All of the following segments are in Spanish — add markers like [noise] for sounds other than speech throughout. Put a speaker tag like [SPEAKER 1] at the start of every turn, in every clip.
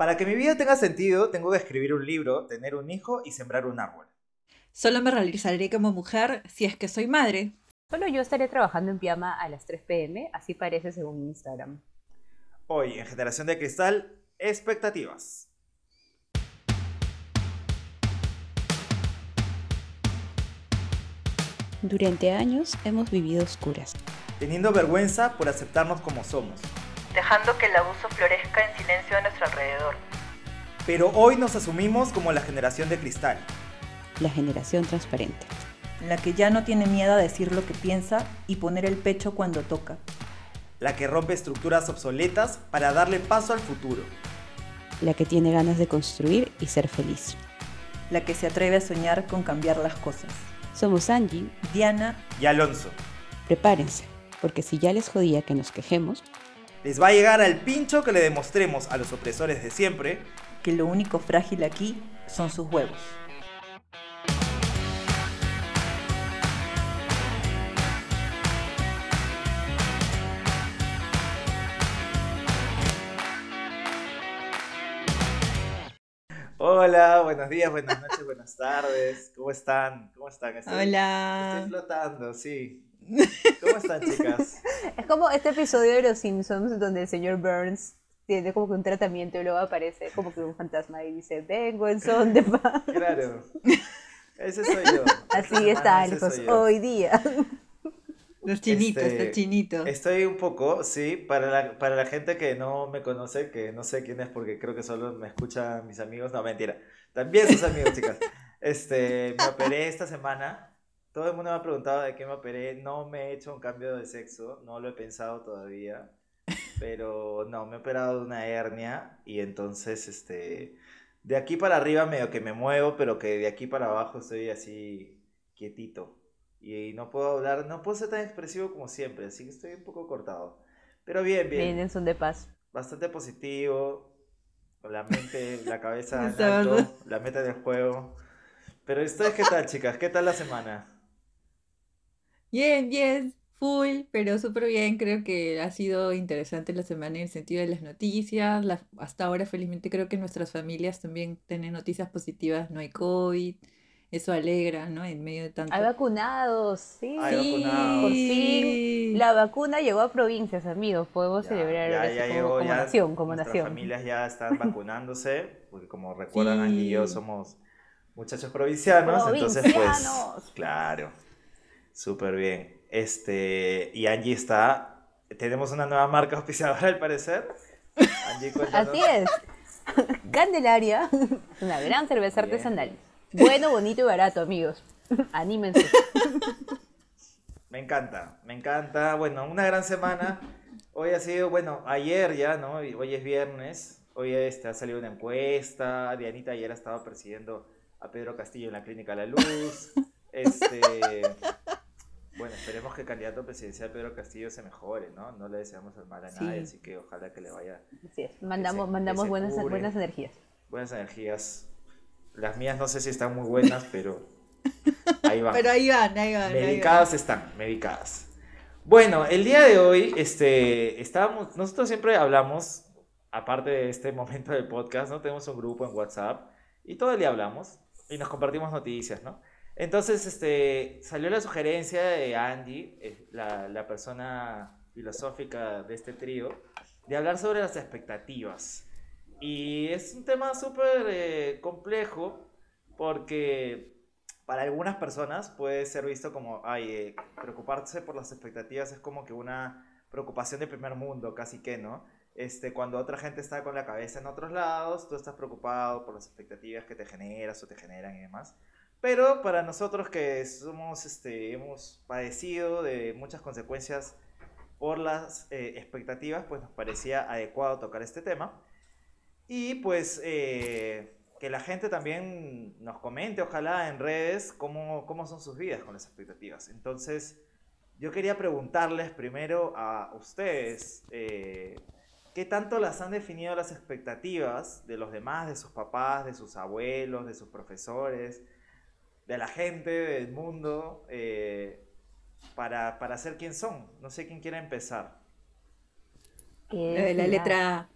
[SPEAKER 1] Para que mi vida tenga sentido, tengo que escribir un libro, tener un hijo y sembrar un árbol.
[SPEAKER 2] Solo me realizaré como mujer si es que soy madre.
[SPEAKER 3] Solo yo estaré trabajando en pijama a las 3 pm, así parece según mi Instagram.
[SPEAKER 1] Hoy, en Generación de Cristal, expectativas.
[SPEAKER 4] Durante años hemos vivido oscuras.
[SPEAKER 1] Teniendo vergüenza por aceptarnos como somos.
[SPEAKER 5] Dejando que el abuso florezca en silencio a nuestro alrededor.
[SPEAKER 1] Pero hoy nos asumimos como la generación de cristal.
[SPEAKER 4] La generación transparente.
[SPEAKER 6] La que ya no tiene miedo a decir lo que piensa y poner el pecho cuando toca.
[SPEAKER 1] La que rompe estructuras obsoletas para darle paso al futuro.
[SPEAKER 4] La que tiene ganas de construir y ser feliz.
[SPEAKER 6] La que se atreve a soñar con cambiar las cosas.
[SPEAKER 4] Somos Angie,
[SPEAKER 6] Diana
[SPEAKER 1] y Alonso.
[SPEAKER 4] Prepárense, porque si ya les jodía que nos quejemos,
[SPEAKER 1] les va a llegar al pincho que le demostremos a los opresores de siempre
[SPEAKER 6] que lo único frágil aquí son sus huevos.
[SPEAKER 1] Hola, buenos días, buenas noches, buenas tardes. ¿Cómo están? ¿Cómo están?
[SPEAKER 2] Hola.
[SPEAKER 1] Estoy flotando, sí. ¿Cómo están, chicas? [laughs]
[SPEAKER 3] Es como este episodio de Los Simpsons donde el señor Burns tiene como que un tratamiento y luego aparece como que un fantasma y dice, vengo en son de paz.
[SPEAKER 1] Claro. Ese soy yo.
[SPEAKER 3] Así está, hijos, hoy día.
[SPEAKER 2] Los chinitos, este, los chinitos.
[SPEAKER 1] Estoy un poco, sí, para la, para la gente que no me conoce, que no sé quién es porque creo que solo me escuchan mis amigos, no, mentira, también sus amigos, chicas. [laughs] Este, me operé esta semana, todo el mundo me ha preguntado de qué me operé, no me he hecho un cambio de sexo, no lo he pensado todavía, pero no, me he operado de una hernia y entonces, este, de aquí para arriba medio que me muevo, pero que de aquí para abajo estoy así quietito y no puedo hablar, no puedo ser tan expresivo como siempre, así que estoy un poco cortado. Pero bien, bien.
[SPEAKER 3] Bien, en son de paz.
[SPEAKER 1] Bastante positivo, la mente, la cabeza [laughs] en alto, la meta del juego. Pero ustedes, ¿qué tal, chicas? ¿Qué tal la semana?
[SPEAKER 2] Bien, bien, full, pero súper bien. Creo que ha sido interesante la semana en el sentido de las noticias. hasta ahora, felizmente, creo que nuestras familias también tienen noticias positivas. No hay COVID eso alegra, ¿no? En medio de tanto...
[SPEAKER 3] Hay vacunados, sí.
[SPEAKER 1] Hay vacunados.
[SPEAKER 3] Por fin, la vacuna llegó a provincias, amigos. Podemos celebrar
[SPEAKER 1] ya,
[SPEAKER 3] ya
[SPEAKER 1] como,
[SPEAKER 3] llegó, como nación, como
[SPEAKER 1] nuestras
[SPEAKER 3] nación.
[SPEAKER 1] familias ya están [laughs] vacunándose, porque como recuerdan, Angie y yo somos muchachos provincianos, entonces pues, claro, súper bien. Este, y Angie está, tenemos una nueva marca [laughs] auspiciadora al parecer.
[SPEAKER 3] Angie, Así es. Candelaria, [laughs] una gran cerveza artesanal. Bueno, bonito y barato, amigos. Anímense.
[SPEAKER 1] Me encanta, me encanta. Bueno, una gran semana. Hoy ha sido, bueno, ayer ya, ¿no? Hoy es viernes. Hoy este, ha salido una encuesta. Dianita ayer estaba persiguiendo a Pedro Castillo en la Clínica La Luz. Este, bueno, esperemos que el candidato presidencial Pedro Castillo se mejore, ¿no? No le deseamos el mal a nadie, así que ojalá que le vaya.
[SPEAKER 3] Así es. Mandamos, mandamos buenas, buenas energías.
[SPEAKER 1] Buenas energías las mías no sé si están muy buenas, pero ahí van.
[SPEAKER 2] Pero ahí van, ahí van.
[SPEAKER 1] Medicadas están, medicadas. Bueno, el día de hoy, este, estábamos, nosotros siempre hablamos, aparte de este momento del podcast, ¿no? Tenemos un grupo en WhatsApp y todo el día hablamos y nos compartimos noticias, ¿no? Entonces, este, salió la sugerencia de Andy, eh, la, la persona filosófica de este trío, de hablar sobre las expectativas. Y es un tema súper eh, complejo porque para algunas personas puede ser visto como, ay, eh, preocuparse por las expectativas es como que una preocupación de primer mundo, casi que, ¿no? Este, cuando otra gente está con la cabeza en otros lados, tú estás preocupado por las expectativas que te generas o te generan y demás. Pero para nosotros que somos, este, hemos padecido de muchas consecuencias por las eh, expectativas, pues nos parecía adecuado tocar este tema. Y pues eh, que la gente también nos comente, ojalá en redes, cómo, cómo son sus vidas con las expectativas. Entonces, yo quería preguntarles primero a ustedes, eh, ¿qué tanto las han definido las expectativas de los demás, de sus papás, de sus abuelos, de sus profesores, de la gente, del mundo, eh, para, para ser quien son? No sé quién quiere empezar.
[SPEAKER 2] la letra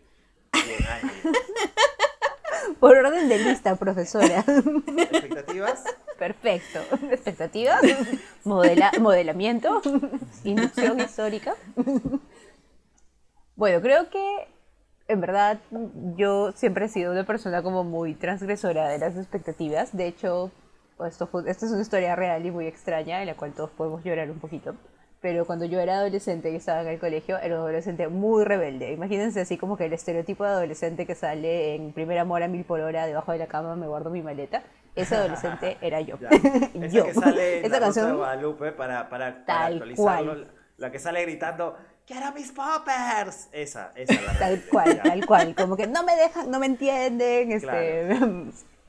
[SPEAKER 2] [laughs]
[SPEAKER 3] Por orden de lista, profesora.
[SPEAKER 1] ¿Expectativas?
[SPEAKER 3] Perfecto. Expectativas, modela modelamiento, inducción histórica. Bueno, creo que en verdad yo siempre he sido una persona como muy transgresora de las expectativas. De hecho, esto, esta es una historia real y muy extraña en la cual todos podemos llorar un poquito. Pero cuando yo era adolescente y estaba en el colegio, era un adolescente muy rebelde. Imagínense así como que el estereotipo de adolescente que sale en primer amor a mil por hora, debajo de la cama me guardo mi maleta. Ese adolescente [laughs] era yo. [laughs]
[SPEAKER 1] Esa yo. que sale en Esa la canción de Guadalupe para, para, para actualizarlo. La que sale gritando, ¡Quiero mis poppers! Esa, esa la [laughs]
[SPEAKER 3] Tal cual, tal cual. Como que no me dejan, no me entienden. Este,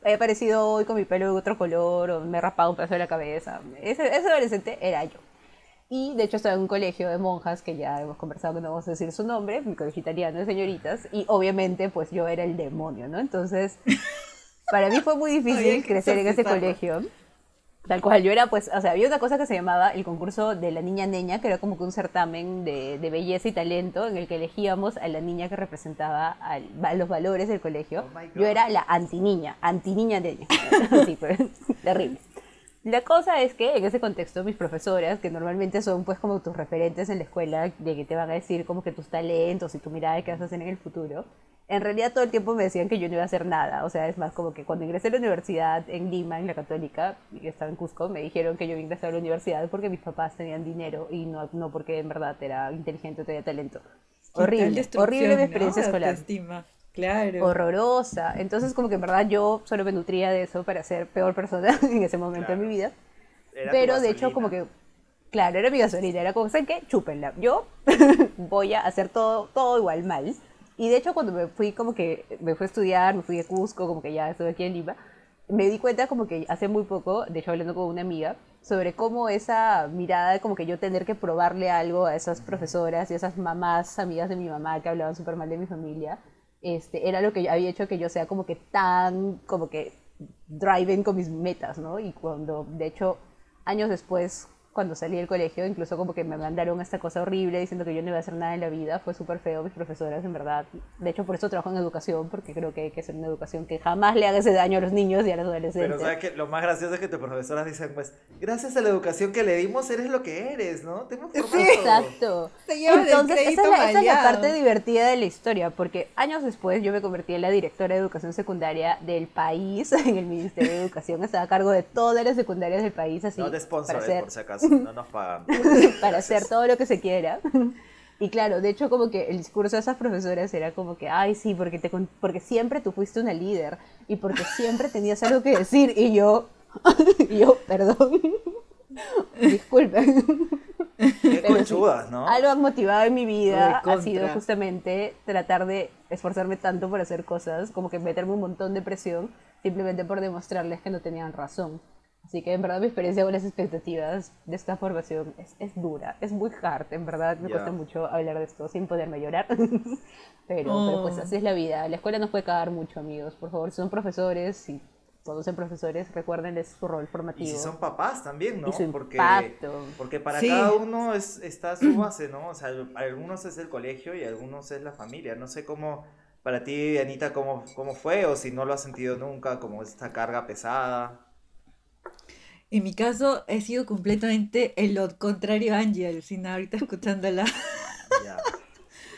[SPEAKER 3] he aparecido hoy con mi pelo de otro color o me he raspado un pedazo de la cabeza. Ese, ese adolescente era yo. Y de hecho estaba en un colegio de monjas, que ya hemos conversado que no vamos a decir su nombre, mi colegio italiano de señoritas, y obviamente pues yo era el demonio, ¿no? Entonces, para mí fue muy [laughs] difícil crecer en ese colegio. Tal cual, yo era pues, o sea, había una cosa que se llamaba el concurso de la niña neña, que era como que un certamen de, de belleza y talento en el que elegíamos a la niña que representaba a los valores del colegio. Oh yo era la anti-niña, anti-niña neña. Así, pues, terrible. La cosa es que en ese contexto mis profesoras, que normalmente son pues como tus referentes en la escuela, de que te van a decir como que tus talentos y tu mirada de qué vas a hacer en el futuro, en realidad todo el tiempo me decían que yo no iba a hacer nada. O sea, es más como que cuando ingresé a la universidad en Lima, en la católica, y estaba en Cusco, me dijeron que yo ingresé a la universidad porque mis papás tenían dinero y no, no porque en verdad era inteligente o tenía talento. Horrible, horrible mi experiencia escolar.
[SPEAKER 2] Claro.
[SPEAKER 3] Horrorosa. Entonces como que en verdad yo solo me nutría de eso para ser peor persona [laughs] en ese momento de mi vida. Pero de hecho como que Claro, era mi gasolina, era como, ¿saben qué? Chúpenla. Yo [laughs] voy a hacer todo, todo igual mal. Y de hecho cuando me fui como que, me fui a estudiar, me fui a Cusco, como que ya estoy aquí en Lima, me di cuenta como que hace muy poco, de hecho hablando con una amiga, sobre cómo esa mirada de como que yo tener que probarle algo a esas profesoras y esas mamás, amigas de mi mamá que hablaban súper mal de mi familia, este, era lo que había hecho que yo sea como que tan, como que driving con mis metas, ¿no? Y cuando, de hecho, años después, cuando salí del colegio, incluso como que me mandaron esta cosa horrible diciendo que yo no iba a hacer nada en la vida, fue súper feo, mis profesoras, en verdad. De hecho, por eso trabajo en educación, porque creo que hay que hacer una educación que jamás le haga ese daño a los niños y a los adolescentes.
[SPEAKER 1] Pero sabes que lo más gracioso es que tus profesoras dicen, pues, gracias a la educación que le dimos, eres lo que eres, ¿no? Te hemos
[SPEAKER 3] sí, exacto. Entonces, esa es, la, esa es la parte divertida de la historia, porque años después yo me convertí en la directora de educación secundaria del país, [laughs] en el Ministerio de Educación, estaba a cargo de todas las secundarias del país, así.
[SPEAKER 1] No de sponsor, eh, por si acaso no nos pagan. [laughs]
[SPEAKER 3] para hacer todo lo que se quiera. Y claro, de hecho como que el discurso de esas profesoras era como que, ay, sí, porque, te, porque siempre tú fuiste una líder y porque siempre tenías algo que decir y yo, [laughs] y yo, perdón, [laughs] disculpen.
[SPEAKER 1] Qué conchudas, ¿no?
[SPEAKER 3] Algo motivado en mi vida ha sido justamente tratar de esforzarme tanto por hacer cosas, como que meterme un montón de presión simplemente por demostrarles que no tenían razón. Así que en verdad mi experiencia con las expectativas de esta formación es, es dura, es muy hard, en verdad me cuesta mucho hablar de esto sin poderme llorar, [laughs] pero, pero, pues oh. así es la vida, la escuela nos puede cagar mucho amigos, por favor, si son profesores y todos son profesores, recuerden es su rol formativo.
[SPEAKER 1] Y si son papás también, ¿no?
[SPEAKER 3] porque,
[SPEAKER 1] porque para cada uno es, está su base, ¿no? O sea, algunos es el colegio y algunos es la familia, no sé cómo... Para ti, Anita, ¿cómo, ¿cómo fue? O si no lo has sentido nunca, como esta carga pesada.
[SPEAKER 2] En mi caso he sido completamente el lo contrario a Angel, sin ahorita escuchándola.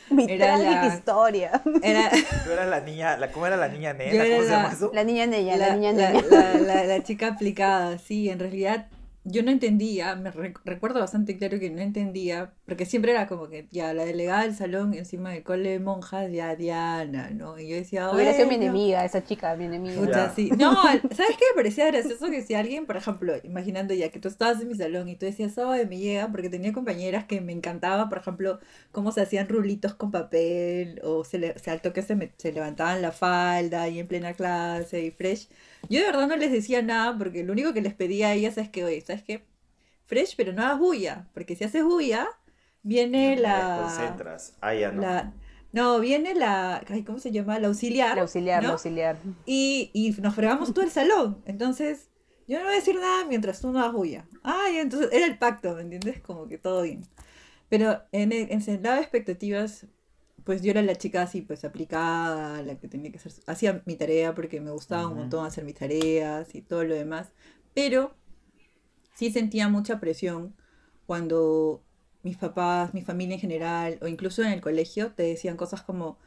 [SPEAKER 3] Mi [laughs] era la, historia.
[SPEAKER 1] Era... [laughs] Tú eras la niña, la, ¿cómo era la niña nena? ¿Cómo se llama eso?
[SPEAKER 3] La niña nena, la, niña
[SPEAKER 2] nena. La, [laughs] la, chica aplicada, sí, en realidad yo no entendía, me recuerdo bastante claro que no entendía, porque siempre era como que ya la delegada del salón encima del cole de monjas, ya Diana, ¿no? Y yo decía,
[SPEAKER 3] Hubiera sido mi enemiga, esa chica, mi enemiga.
[SPEAKER 2] sí. No, ¿sabes qué? Me parecía gracioso que si alguien, por ejemplo, imaginando ya que tú estabas en mi salón y tú decías, oh, me llega, porque tenía compañeras que me encantaba, por ejemplo, cómo se hacían rulitos con papel, o se, le, se al toque se, se levantaban la falda y en plena clase y fresh. Yo de verdad no les decía nada porque lo único que les pedía a ellas es que, oye, ¿sabes qué? Fresh, pero no hagas bulla, porque si haces bulla, viene la...
[SPEAKER 1] concentras. Ah, ya no.
[SPEAKER 2] no, viene la... ¿Cómo se llama? La auxiliar.
[SPEAKER 3] La auxiliar, la auxiliar.
[SPEAKER 2] Y, y nos fregamos todo el salón. Entonces, yo no voy a decir nada mientras tú no hagas bulla. Ay, entonces era el pacto, ¿me entiendes? Como que todo bien. Pero en el, en el lado de expectativas, pues yo era la chica así, pues aplicada, la que tenía que hacer, hacía mi tarea porque me gustaba un
[SPEAKER 1] Ujú.
[SPEAKER 2] montón hacer mis tareas y todo lo demás, pero sí sentía mucha presión cuando mis papás, mi familia en general, o incluso en el colegio, te decían cosas como,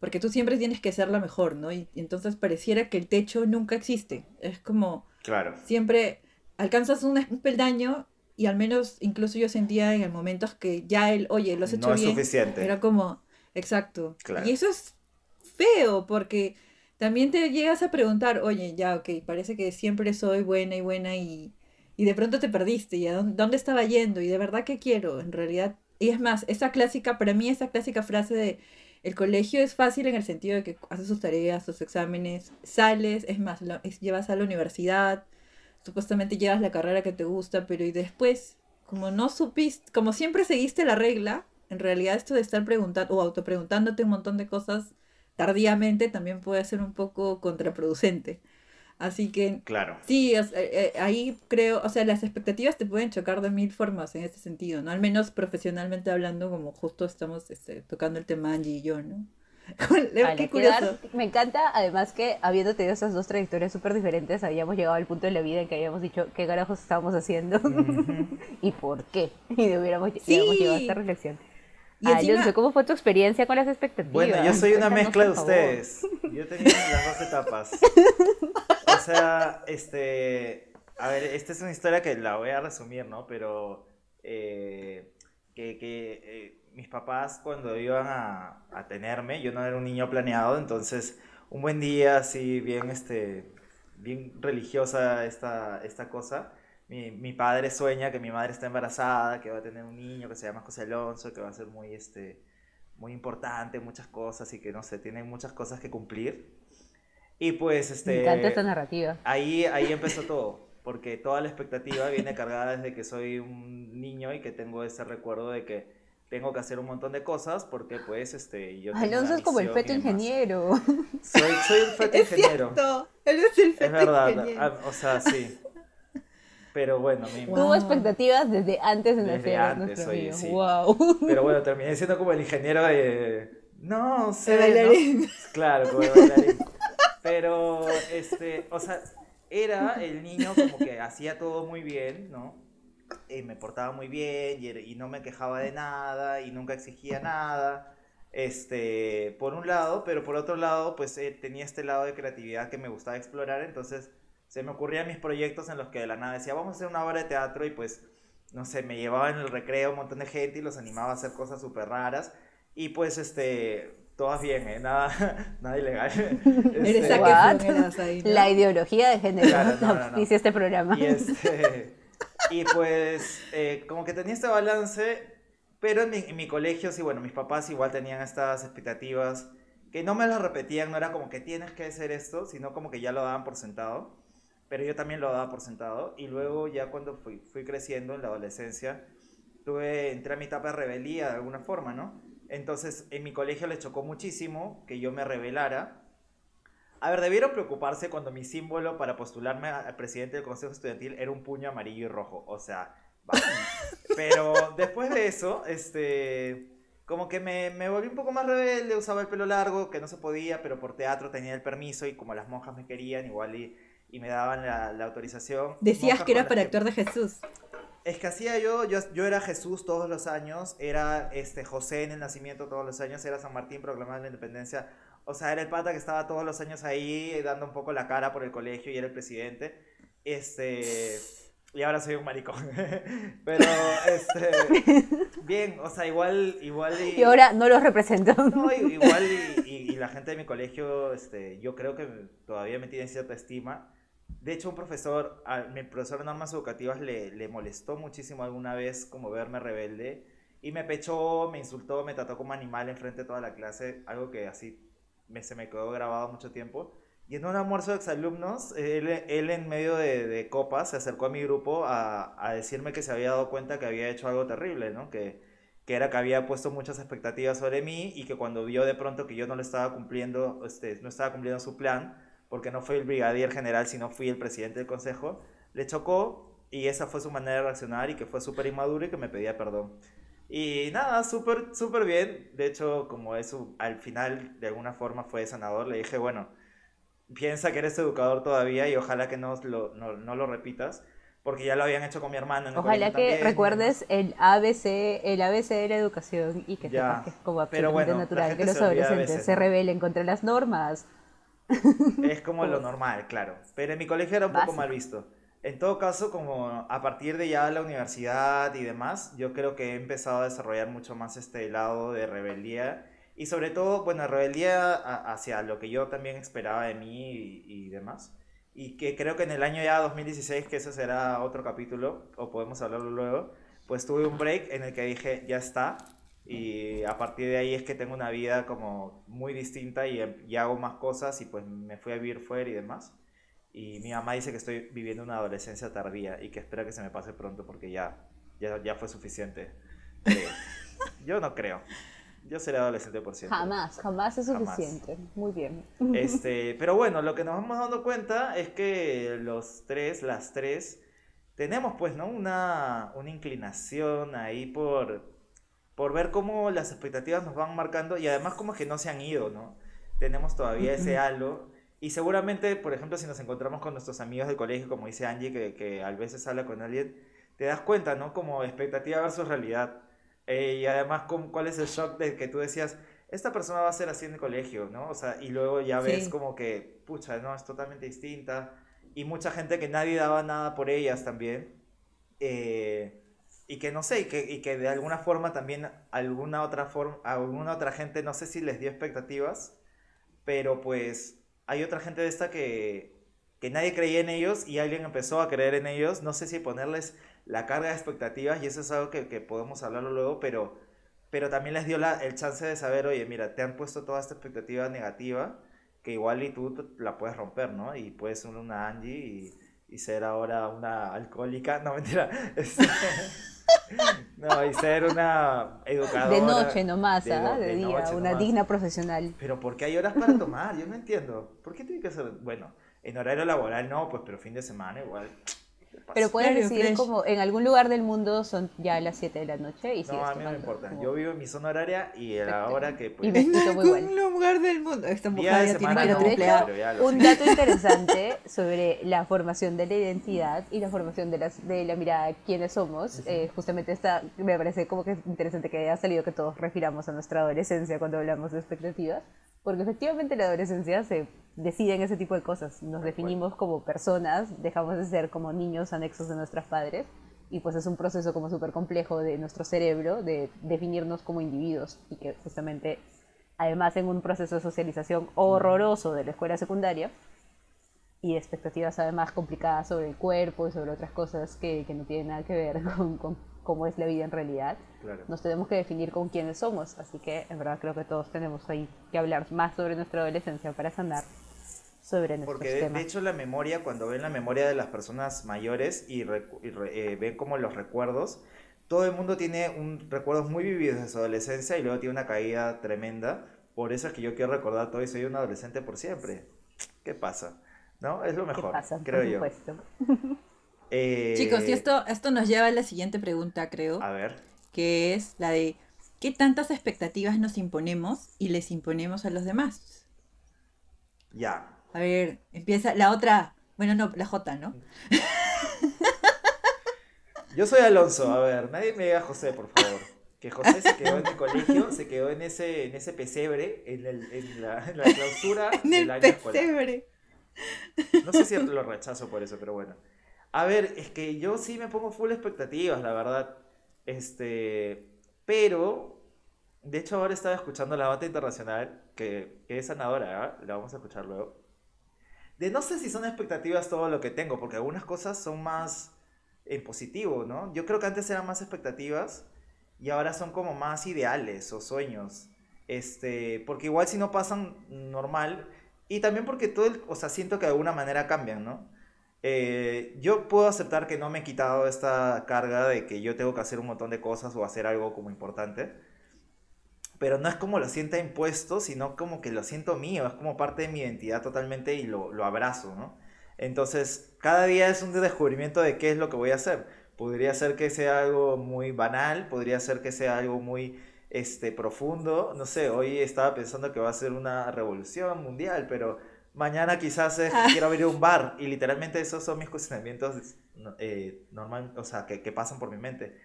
[SPEAKER 2] porque tú siempre tienes que ser la mejor, ¿no? Y, y entonces pareciera que el techo nunca existe. Es como,
[SPEAKER 1] Claro.
[SPEAKER 2] siempre alcanzas un, un peldaño y al menos incluso yo sentía en momentos que ya el, oye, lo has hecho
[SPEAKER 1] No es suficiente.
[SPEAKER 2] era como, exacto.
[SPEAKER 1] Claro.
[SPEAKER 2] Y eso es feo porque también te llegas a preguntar, oye, ya, ok, parece que siempre soy buena y buena y, y de pronto te perdiste, y a dónde, dónde estaba yendo, y de verdad que quiero, en realidad. Y es más, esa clásica, para mí esa clásica frase de el colegio es fácil en el sentido de que haces sus tareas, tus exámenes, sales, es más, llevas a la universidad, supuestamente llevas la carrera que te gusta, pero y después, como no supiste, como siempre seguiste la regla, en realidad esto de estar preguntando o autopreguntándote un montón de cosas tardíamente también puede ser un poco contraproducente. Así que
[SPEAKER 1] Claro.
[SPEAKER 2] sí, sea, eh, eh, ahí creo, o sea, las expectativas te pueden chocar de mil formas en ese sentido, ¿no? Al menos profesionalmente hablando, como justo estamos este, tocando el tema Angie y yo, ¿no? [laughs]
[SPEAKER 3] Ala,
[SPEAKER 2] Qué
[SPEAKER 3] quedar-
[SPEAKER 2] curioso.
[SPEAKER 3] me encanta, además que habiendo tenido esas dos trayectorias súper diferentes, habíamos llegado al punto de la vida en que habíamos dicho qué carajos estábamos haciendo [laughs] y por qué. [laughs] Y hubiéramos,
[SPEAKER 2] Sí.
[SPEAKER 3] hubiéramos llegado a esta reflexión.
[SPEAKER 2] Y encima-
[SPEAKER 3] Alonso, ¿cómo fue tu experiencia con las expectativas?
[SPEAKER 1] Bueno, yo soy una
[SPEAKER 3] Cuéntanos,
[SPEAKER 1] mezcla de ustedes. Yo tenía las dos etapas. [laughs] O sea, este. A ver, esta es una historia que la voy a resumir, ¿no? Pero. eh, que que eh, mis papás, cuando iban a, a tenerme, yo no era un niño planeado, entonces, un buen día, así, bien, este. Bien religiosa esta, esta cosa. Mi, mi padre sueña que mi madre está embarazada, que va a tener un niño que se llama José Alonso, que va a ser muy, este, muy importante, muchas cosas y que no sé, tiene muchas cosas que cumplir. Y pues este
[SPEAKER 3] Me encanta esta narrativa.
[SPEAKER 1] ahí ahí empezó todo, porque toda la expectativa viene cargada desde que soy un niño y que tengo ese recuerdo de que tengo que hacer un montón de cosas porque pues este yo
[SPEAKER 3] Alonso es como el feto ingeniero.
[SPEAKER 1] Soy soy el feto [laughs]
[SPEAKER 2] Es
[SPEAKER 1] ingeniero.
[SPEAKER 2] cierto, él es el
[SPEAKER 1] Es
[SPEAKER 2] feto
[SPEAKER 1] verdad,
[SPEAKER 2] ingeniero.
[SPEAKER 1] ah, o sea, sí. Pero bueno, mi,
[SPEAKER 2] Wow.
[SPEAKER 3] Tuvo expectativas desde antes de
[SPEAKER 1] Desde
[SPEAKER 3] nacer
[SPEAKER 1] antes,
[SPEAKER 3] nuestro
[SPEAKER 1] oye, sí.
[SPEAKER 3] Wow. [laughs]
[SPEAKER 1] pero bueno, terminé siendo como el ingeniero de no sé,
[SPEAKER 2] El
[SPEAKER 1] ¿no?
[SPEAKER 2] bailarín.
[SPEAKER 1] Claro, como el bailarín. Pero, este, o sea, era el niño como que hacía todo muy bien, ¿no? Y me portaba muy bien y, y no me quejaba de nada y nunca exigía nada. Este, por un lado, pero por otro lado, pues eh, tenía este lado de creatividad que me gustaba explorar, entonces se me ocurrían mis proyectos en los que de la nada decía, vamos a hacer una obra de teatro y pues, no sé, me llevaba en el recreo un montón de gente y los animaba a hacer cosas súper raras. Y pues, este, todas bien, ¿eh? Nada, [laughs] nada ilegal. [laughs]
[SPEAKER 2] Eres
[SPEAKER 1] Este,
[SPEAKER 2] ahí, ¿no?
[SPEAKER 3] La ideología de género
[SPEAKER 1] Claro, no, no,
[SPEAKER 3] este programa.
[SPEAKER 1] y, este, y pues, eh, como que tenía este balance, pero en mi, en mi colegio, sí, bueno, mis papás igual tenían estas expectativas que no me las repetían, no era como que tienes que hacer esto, sino como que ya lo daban por sentado. Pero yo también lo daba por sentado. Y luego, ya cuando fui, fui creciendo en la adolescencia, tuve, entré a mi etapa de rebeldía de alguna forma, ¿no? Entonces, en mi colegio les chocó muchísimo que yo me rebelara. A ver, debieron preocuparse cuando mi símbolo para postularme al presidente del Consejo Estudiantil era un puño amarillo y rojo. O sea, vamos. Pero después de eso, este, como que me, me volví un poco más rebelde, usaba el pelo largo, que no se podía, pero por teatro tenía el permiso y como las monjas me querían, igual y me daban la, la autorización.
[SPEAKER 2] Decías que era para
[SPEAKER 1] las
[SPEAKER 2] actuar de Jesús.
[SPEAKER 1] es que hacía yo, yo, yo era Jesús todos los años, era este José en el nacimiento todos los años, era San Martín proclamando la independencia. O sea, era el pata que estaba todos los años ahí dando un poco la cara por el colegio y era el presidente. Este. Y ahora soy un maricón. [laughs] Pero, este. Bien, o sea, igual. igual
[SPEAKER 3] Y ahora no los represento.
[SPEAKER 1] no, igual y, y- y la gente de mi colegio, este, yo creo que todavía me tiene cierta estima. De hecho, un profesor, a mi profesor de normas educativas le, le molestó muchísimo alguna vez como verme rebelde y me pechó, me insultó, me trató como animal enfrente de toda la clase, algo que así me, se me quedó grabado mucho tiempo. Y en un almuerzo de exalumnos, él, en medio de, de copas se acercó a mi grupo a, a decirme que se había dado cuenta que había hecho algo terrible, ¿no? Que, que era que había puesto muchas expectativas sobre mí y que cuando vio de pronto que yo no lo estaba cumpliendo, este, no estaba cumpliendo su plan, porque no fui el brigadier general, sino fui el presidente del consejo, le chocó y esa fue su manera de reaccionar y que fue súper inmaduro y que me pedía perdón. Y nada, súper, súper bien. De hecho, como eso al final de alguna forma fue sanador, le dije, bueno, piensa que eres educador todavía y ojalá que no lo, no, no lo repitas, porque ya lo habían hecho con mi hermano. en
[SPEAKER 3] Ojalá que
[SPEAKER 1] también,
[SPEAKER 3] recuerdes el ABC, el ABC de la educación y que
[SPEAKER 1] Ya,
[SPEAKER 3] sepas que es como absolutamente
[SPEAKER 1] bueno,
[SPEAKER 3] natural que los adolescentes
[SPEAKER 1] veces,
[SPEAKER 3] se rebelen contra las normas. [laughs]
[SPEAKER 1] Es como lo normal, claro. Pero en mi colegio era un poco mal visto. En todo caso, como a partir de ya la universidad y demás, yo creo que he empezado a desarrollar mucho más este lado de rebeldía. Y sobre todo, bueno, rebeldía hacia lo que yo también esperaba de mí y, y demás. Y que creo que en el año ya 2016, que ese será otro capítulo, o podemos hablarlo luego, pues tuve un break en el que dije, ya está. Y a partir de ahí es que tengo una vida como muy distinta y, y hago más cosas y pues me fui a vivir fuera y demás. Y mi mamá dice que estoy viviendo una adolescencia tardía y que espera que se me pase pronto porque ya, ya, ya fue suficiente. creo. Yo no creo. Yo seré adolescente por siempre.
[SPEAKER 3] Jamás, jamás es
[SPEAKER 1] Jamás.
[SPEAKER 3] suficiente. Muy bien.
[SPEAKER 1] Este, pero bueno, lo que nos vamos dando cuenta es que los tres, las tres, tenemos pues, ¿no? Una, una inclinación ahí por, por ver cómo las expectativas nos van marcando y además como que no se han ido, ¿no? Tenemos todavía ese halo y seguramente, por ejemplo, si nos encontramos con nuestros amigos del colegio, como dice Angie, que, que a veces habla con alguien, te das cuenta, ¿no? Como expectativa versus realidad. Eh, y además, ¿cómo- ¿cuál es el shock de que tú decías, esta persona va a ser así en el colegio, ¿no? O sea, y luego ya ves
[SPEAKER 2] Sí.
[SPEAKER 1] como que, pucha, no, es totalmente distinta. Y mucha gente que nadie daba nada por ellas también. Eh, y que no sé, y que, y que de alguna forma también alguna otra forma, alguna otra gente, no sé si les dio expectativas, pero pues hay otra gente de esta que, que nadie creía en ellos y alguien empezó a creer en ellos. No sé si ponerles la carga de expectativas y eso es algo que, que podemos hablarlo luego, pero, pero también les dio la, el chance de saber, oye, mira, te han puesto toda esta expectativa negativa que igual y tú la puedes romper, ¿no? Y puedes ser una Angie y, y ser ahora una alcohólica, [laughs] no mentira, Este, no, y ser una educadora.
[SPEAKER 3] De noche nomás,
[SPEAKER 1] de
[SPEAKER 3] ¿ah? De,
[SPEAKER 1] de
[SPEAKER 3] día,
[SPEAKER 1] noche
[SPEAKER 3] una
[SPEAKER 1] nomás.
[SPEAKER 3] digna profesional.
[SPEAKER 1] Pero ¿por qué hay horas para tomar? Yo no entiendo. ¿Por qué tiene que ser? Bueno, en horario laboral no, pues, pero fin de semana igual.
[SPEAKER 3] Pero puedes
[SPEAKER 2] Claro,
[SPEAKER 3] decir
[SPEAKER 2] fresh.
[SPEAKER 3] como en algún lugar del mundo son ya las 7 de la noche y
[SPEAKER 1] No, a mí no me importa.
[SPEAKER 3] como-
[SPEAKER 1] Yo vivo en mi zona horaria y a la hora que pues,
[SPEAKER 3] Y me-
[SPEAKER 2] En algún lugar del mundo. Esta mujer
[SPEAKER 1] de
[SPEAKER 2] ya tiene
[SPEAKER 1] semana
[SPEAKER 2] que
[SPEAKER 3] no,
[SPEAKER 2] triple
[SPEAKER 3] hecho,
[SPEAKER 1] pero ya lo
[SPEAKER 3] Un
[SPEAKER 1] sé.
[SPEAKER 3] dato interesante sobre la formación de la identidad y la formación de, las, de la mirada de quiénes somos. eh, justamente esta, me parece como que es interesante que haya salido que todos refiramos a nuestra adolescencia cuando hablamos de expectativas, porque efectivamente en la adolescencia se deciden ese tipo de cosas. Nos definimos como personas, dejamos de ser como niños anexos de nuestros padres. Y pues es un proceso como súper complejo de nuestro cerebro de definirnos como individuos y que justamente además en un proceso de socialización horroroso de la escuela secundaria y de expectativas además complicadas sobre el cuerpo y sobre otras cosas que, que no tienen nada que ver [laughs] con, con cómo es la vida en realidad,
[SPEAKER 1] Claro.
[SPEAKER 3] nos tenemos que definir con quiénes somos. Así que en verdad creo que todos tenemos ahí que hablar más sobre nuestra adolescencia para sanar sobre nuestros
[SPEAKER 1] Porque de, hecho la memoria, cuando ven la memoria de las personas mayores y, recu- y re- eh, ven como los recuerdos, todo el mundo tiene un recuerdos muy vividos de su adolescencia y luego tiene una caída tremenda. Por eso es que yo quiero recordar todo y soy un adolescente por siempre. ¿Qué pasa? ¿No? Es lo
[SPEAKER 3] ¿Qué
[SPEAKER 1] mejor,
[SPEAKER 3] pasa?
[SPEAKER 1] creo
[SPEAKER 3] Por
[SPEAKER 1] yo. [laughs] Eh,
[SPEAKER 2] Chicos, y esto, esto nos lleva a la siguiente pregunta, creo,
[SPEAKER 1] A ver.
[SPEAKER 2] que es la de ¿qué tantas expectativas nos imponemos y les imponemos a los demás?
[SPEAKER 1] Ya.
[SPEAKER 2] A ver, empieza la otra, bueno, no, la J, ¿no?
[SPEAKER 1] Yo soy Alonso, a ver, nadie me diga José, por favor. Que José se quedó en el colegio, se quedó en ese, en ese pesebre, en, el- en la, en la clausura [laughs]
[SPEAKER 2] En
[SPEAKER 1] del
[SPEAKER 2] el
[SPEAKER 1] año escolar.
[SPEAKER 2] pesebre.
[SPEAKER 1] No sé si lo rechazo por eso, pero bueno. A ver, es que yo sí me pongo full expectativas, la verdad. Este, pero, de hecho ahora estaba escuchando la banda internacional, que, que es sanadora, ¿ah? la vamos a escuchar luego. De no sé si son expectativas todo lo que tengo, porque algunas cosas son más en positivo, ¿no? Yo creo que antes eran más expectativas y ahora son como más ideales o sueños. Este, porque igual si no pasan normal, y también porque todo el, o sea, siento que de alguna manera cambian, ¿no? Eh, yo puedo aceptar que no me he quitado esta carga de que yo tengo que hacer un montón de cosas o hacer algo como importante, pero no es como lo sienta impuesto, sino como que lo siento mío, es como parte de mi identidad totalmente y lo, lo abrazo, ¿no? Entonces, cada día es un descubrimiento de qué es lo que voy a hacer. Podría ser que sea algo muy banal, podría ser que sea algo muy este, profundo. No sé, hoy estaba pensando que va a ser una revolución mundial, pero mañana quizás es que
[SPEAKER 2] Ah.
[SPEAKER 1] quiero abrir un bar y literalmente esos son mis cuestionamientos eh, normal, o sea, que, que pasan por mi mente.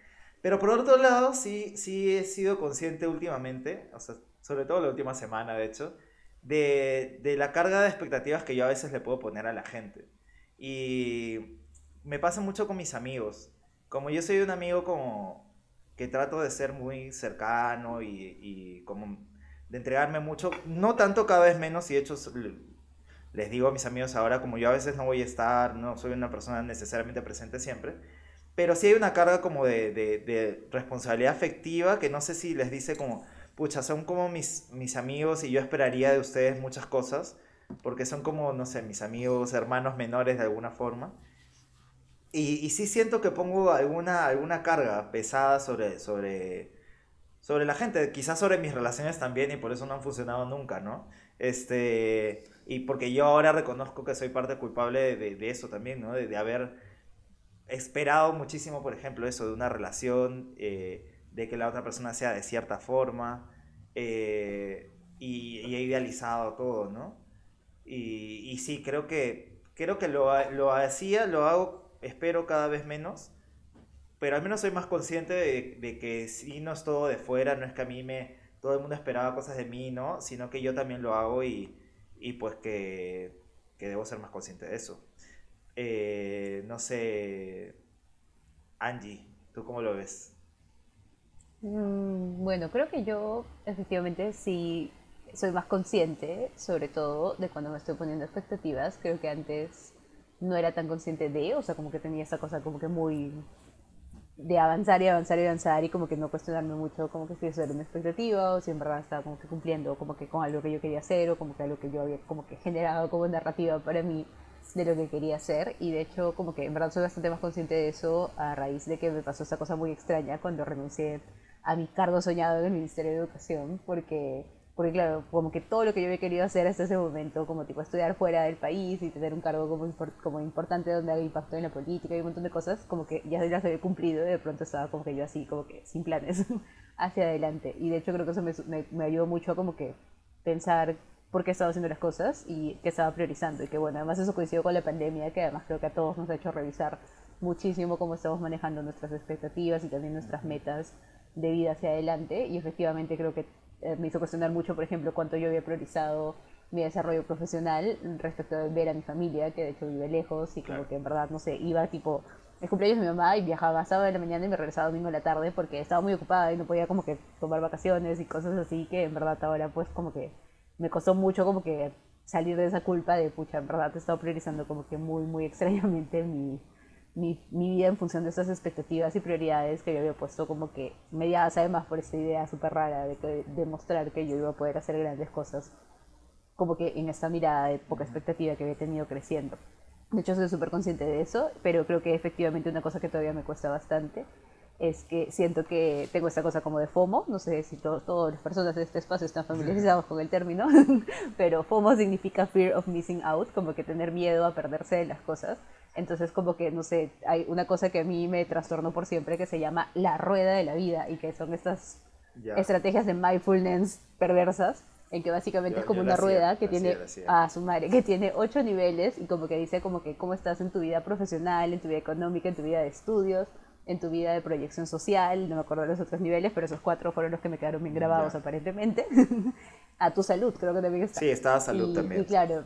[SPEAKER 1] Pero por otro lado, sí, sí he sido consciente últimamente, o sea, sobre todo la última semana, de hecho, de, de la carga de expectativas que yo a veces le puedo poner a la gente. Y me pasa mucho con mis amigos. Como yo soy un amigo como que trato de ser muy cercano y, y como de entregarme mucho, no tanto cada vez menos, y de hecho les digo a mis amigos ahora, como yo a veces no voy a estar, no soy una persona necesariamente presente siempre, pero sí hay una carga como de, de, de responsabilidad afectiva que no sé si les dice como, pucha, son como mis, mis amigos y yo esperaría de ustedes muchas cosas, porque son como, no sé, mis amigos, hermanos menores de alguna forma. Y, y sí siento que pongo alguna, alguna carga pesada sobre, sobre, sobre la gente, quizás sobre mis relaciones también y por eso no han funcionado nunca, ¿no? Este, y porque yo ahora reconozco que soy parte culpable de, de- eso también, ¿no? De, de haber esperado muchísimo, por ejemplo, eso de una relación, eh, de que la otra persona sea de cierta forma, eh, y, he idealizado todo, ¿no? Y, y sí, creo que, creo que lo, lo hacía, lo hago, espero cada vez menos, pero al menos soy más consciente de, de que si no es todo de fuera, no es que a mí me, todo el mundo esperaba cosas de mí, ¿no? Sino que yo también lo hago y, y pues que, que debo ser más consciente de eso. Eh, no sé, Angie, ¿tú cómo lo ves?
[SPEAKER 3] Mm, Bueno, creo que yo efectivamente sí soy más consciente, sobre todo de cuando me estoy poniendo expectativas. Creo que antes no era tan consciente de, o sea, como que tenía esa cosa como que muy de avanzar y avanzar y avanzar y como que no cuestionarme mucho como que si eso era una expectativa o si en verdad estaba como que cumpliendo como que con algo que yo quería hacer o como que algo que yo había como que generado como narrativa para mí de lo que quería hacer y de hecho como que en verdad soy bastante más consciente de eso a raíz de que me pasó esa cosa muy extraña cuando renuncié a mi cargo soñado en el Ministerio de Educación porque porque claro, como que todo lo que yo había querido hacer hasta ese momento, como tipo estudiar fuera del país y tener un cargo como, como importante donde haga impacto en la política y un montón de cosas, como que ya las había cumplido y de pronto estaba como que yo así, como que sin planes [laughs] hacia adelante. Y de hecho creo que eso me, me, me ayudó mucho a como que pensar por qué estaba haciendo las cosas y qué estaba priorizando. Y que bueno, además eso coincidió con la pandemia, que además creo que a todos nos ha hecho revisar muchísimo cómo estamos manejando nuestras expectativas y también nuestras metas de vida hacia adelante. Y efectivamente creo que eh, me hizo cuestionar mucho, por ejemplo, cuánto yo había priorizado mi desarrollo profesional respecto de ver a mi familia, que de hecho vive lejos y como que en verdad, no sé, iba tipo el cumpleaños de mi mamá y viajaba sábado de la mañana y me regresaba domingo de la tarde porque estaba muy ocupada y no podía como que tomar vacaciones y cosas así que en verdad ahora pues como que me costó mucho como que salir de esa culpa de pucha, en verdad he estado priorizando como que muy muy extrañamente mi, mi, mi vida en función de esas expectativas y prioridades que yo había puesto como que mediadas además por esta idea súper rara de que demostrar que yo iba a poder hacer grandes cosas como que en esta mirada de poca expectativa que había tenido creciendo. De hecho, soy súper consciente de eso, pero creo que efectivamente una cosa que todavía me cuesta bastante es que siento que tengo esta cosa como de FOMO, no sé si to- todas las personas de este espacio están familiarizados con el término, [laughs] pero FOMO significa Fear of Missing Out, como que tener miedo a perderse de las cosas. Entonces como que, no sé, hay una cosa que a mí me trastornó por siempre que se llama la rueda de la vida y que son estas
[SPEAKER 1] Ya.
[SPEAKER 3] estrategias de mindfulness perversas en que básicamente
[SPEAKER 1] Yo-
[SPEAKER 3] es como una
[SPEAKER 1] hacía,
[SPEAKER 3] rueda que tiene
[SPEAKER 1] hacía.
[SPEAKER 3] a su madre que tiene ocho niveles y como que dice como que cómo estás en tu vida profesional en tu vida económica en tu vida de estudios en tu vida de proyección social no me acuerdo de los otros niveles pero esos cuatro fueron los que me quedaron bien grabados
[SPEAKER 1] Ya.
[SPEAKER 3] aparentemente [laughs] a tu salud creo que también está
[SPEAKER 1] Sí, estaba salud
[SPEAKER 3] y,
[SPEAKER 1] también.
[SPEAKER 3] y claro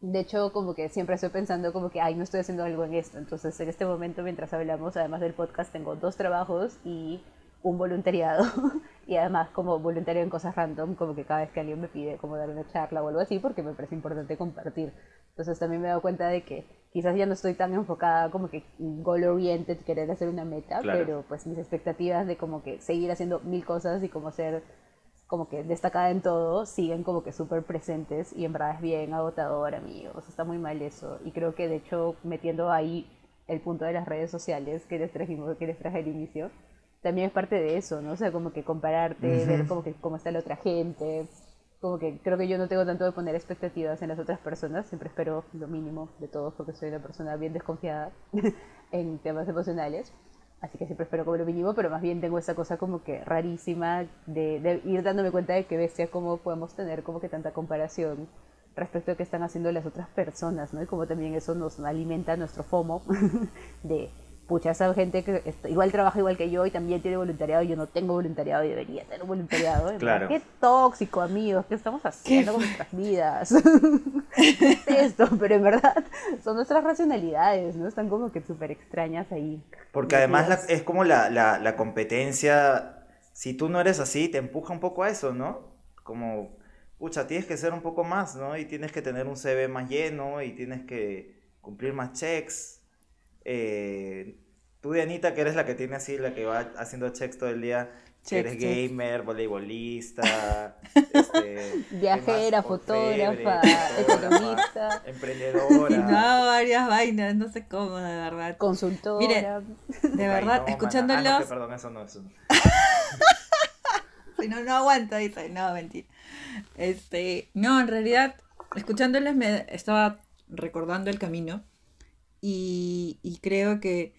[SPEAKER 3] de hecho, como que siempre estoy pensando como que, ay, no estoy haciendo algo en esto. Entonces, en este momento, mientras hablamos, además del podcast, tengo dos trabajos y un voluntariado. [laughs] y además, como voluntario en cosas random, como que cada vez que alguien me pide como dar una charla o algo así, porque me parece importante compartir. Entonces, también me he dado cuenta de que quizás ya no estoy tan enfocada como que goal oriented, querer hacer una meta,
[SPEAKER 1] Claro.
[SPEAKER 3] pero pues mis expectativas de como que seguir haciendo mil cosas y como ser como que destacada en todo, siguen como que súper presentes y en verdad es bien agotador, amigos. Está muy mal eso. Y creo que de hecho, metiendo ahí el punto de las redes sociales que les trajimos, que les traje al inicio, también es parte de eso, ¿no? O sea, como que compararte, ver como que cómo está la otra gente, Como que creo que yo no tengo tanto de poner expectativas en las otras personas, siempre espero lo mínimo de todos porque soy una persona bien desconfiada [laughs] en temas emocionales. Así que siempre espero como lo mínimo, pero más bien tengo esa cosa como que rarísima de, de ir dándome cuenta de que bestia cómo podemos tener como que tanta comparación respecto a qué están haciendo las otras personas, ¿no? Y como también eso nos alimenta nuestro FOMO [laughs] de pucha, esa gente que igual trabaja igual que yo y también tiene voluntariado y yo no tengo voluntariado y debería tener voluntariado. En
[SPEAKER 1] Claro.
[SPEAKER 3] Qué tóxico, amigos, ¿qué estamos haciendo con nuestras vidas? ¿Qué [laughs] es esto? Pero en verdad son nuestras racionalidades, ¿no? Están como que súper extrañas ahí.
[SPEAKER 1] Porque además la- es como la, la, la competencia, si tú no eres así, te empuja un poco a eso, ¿no? Como, pucha, tienes que ser un poco más, ¿no? Y tienes que tener un CV más lleno y tienes que cumplir más checks. Eh, tú, Dianita, que eres la que tiene así, la que va haciendo checks todo el día, que
[SPEAKER 2] Checks,
[SPEAKER 1] eres gamer, voleibolista, [laughs] este, ¿qué
[SPEAKER 3] Viajera, fotógrafa, economista. [laughs]
[SPEAKER 1] emprendedora.
[SPEAKER 2] Y [laughs] no varias vainas, no sé cómo, de verdad.
[SPEAKER 3] Consultora.
[SPEAKER 2] Mire, De verdad,
[SPEAKER 1] Ay, no, mana. Ah, no,
[SPEAKER 2] escuchándolos,
[SPEAKER 1] que perdón, eso no, eso no.
[SPEAKER 2] si no, no aguanto, dice, no, mentira. Este, no, en realidad, escuchándoles me estaba recordando el camino y, y creo que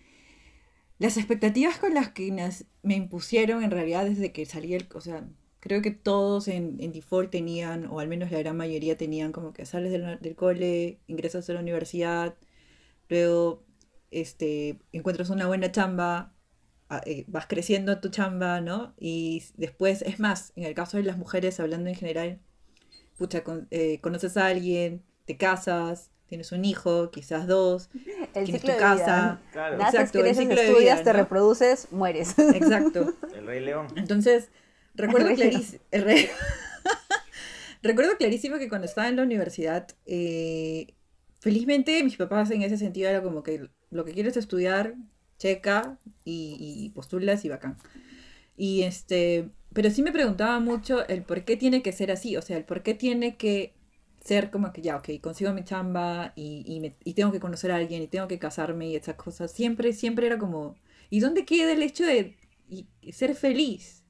[SPEAKER 2] las expectativas con las que me impusieron en realidad desde que salí el, o sea, creo que todos en, en default tenían, o al menos la gran mayoría tenían como que sales del, del cole, ingresas a la universidad, luego este, encuentras una buena chamba, a- eh, vas creciendo tu chamba, ¿no? Y después, es más, en el caso de las mujeres, hablando en general, pucha, con- eh, conoces a alguien, te casas, tienes un hijo, quizás dos,
[SPEAKER 3] el
[SPEAKER 2] tienes
[SPEAKER 3] ciclo
[SPEAKER 2] tu
[SPEAKER 3] de vida.
[SPEAKER 2] casa.
[SPEAKER 1] Claro,
[SPEAKER 3] Naces,
[SPEAKER 2] Exacto, el
[SPEAKER 3] creces,
[SPEAKER 2] ciclo de
[SPEAKER 3] estudias,
[SPEAKER 2] vida,
[SPEAKER 3] te
[SPEAKER 2] ¿no?
[SPEAKER 3] reproduces, mueres.
[SPEAKER 2] Exacto. [laughs]
[SPEAKER 1] el Rey León.
[SPEAKER 2] Entonces, recuerdo clarísimo. [laughs] recuerdo clarísimo que cuando estaba en la universidad, eh, felizmente mis papás en ese sentido era como que lo que quieres estudiar, checa y, y postulas y bacán. Y este, pero sí me preguntaba mucho el por qué tiene que ser así, o sea, el por qué tiene que ser como que ya, ok, consigo mi chamba y, y, me- y tengo que conocer a alguien y tengo que casarme y esas cosas. Siempre, siempre era como, ¿y dónde queda el hecho de y- ser feliz?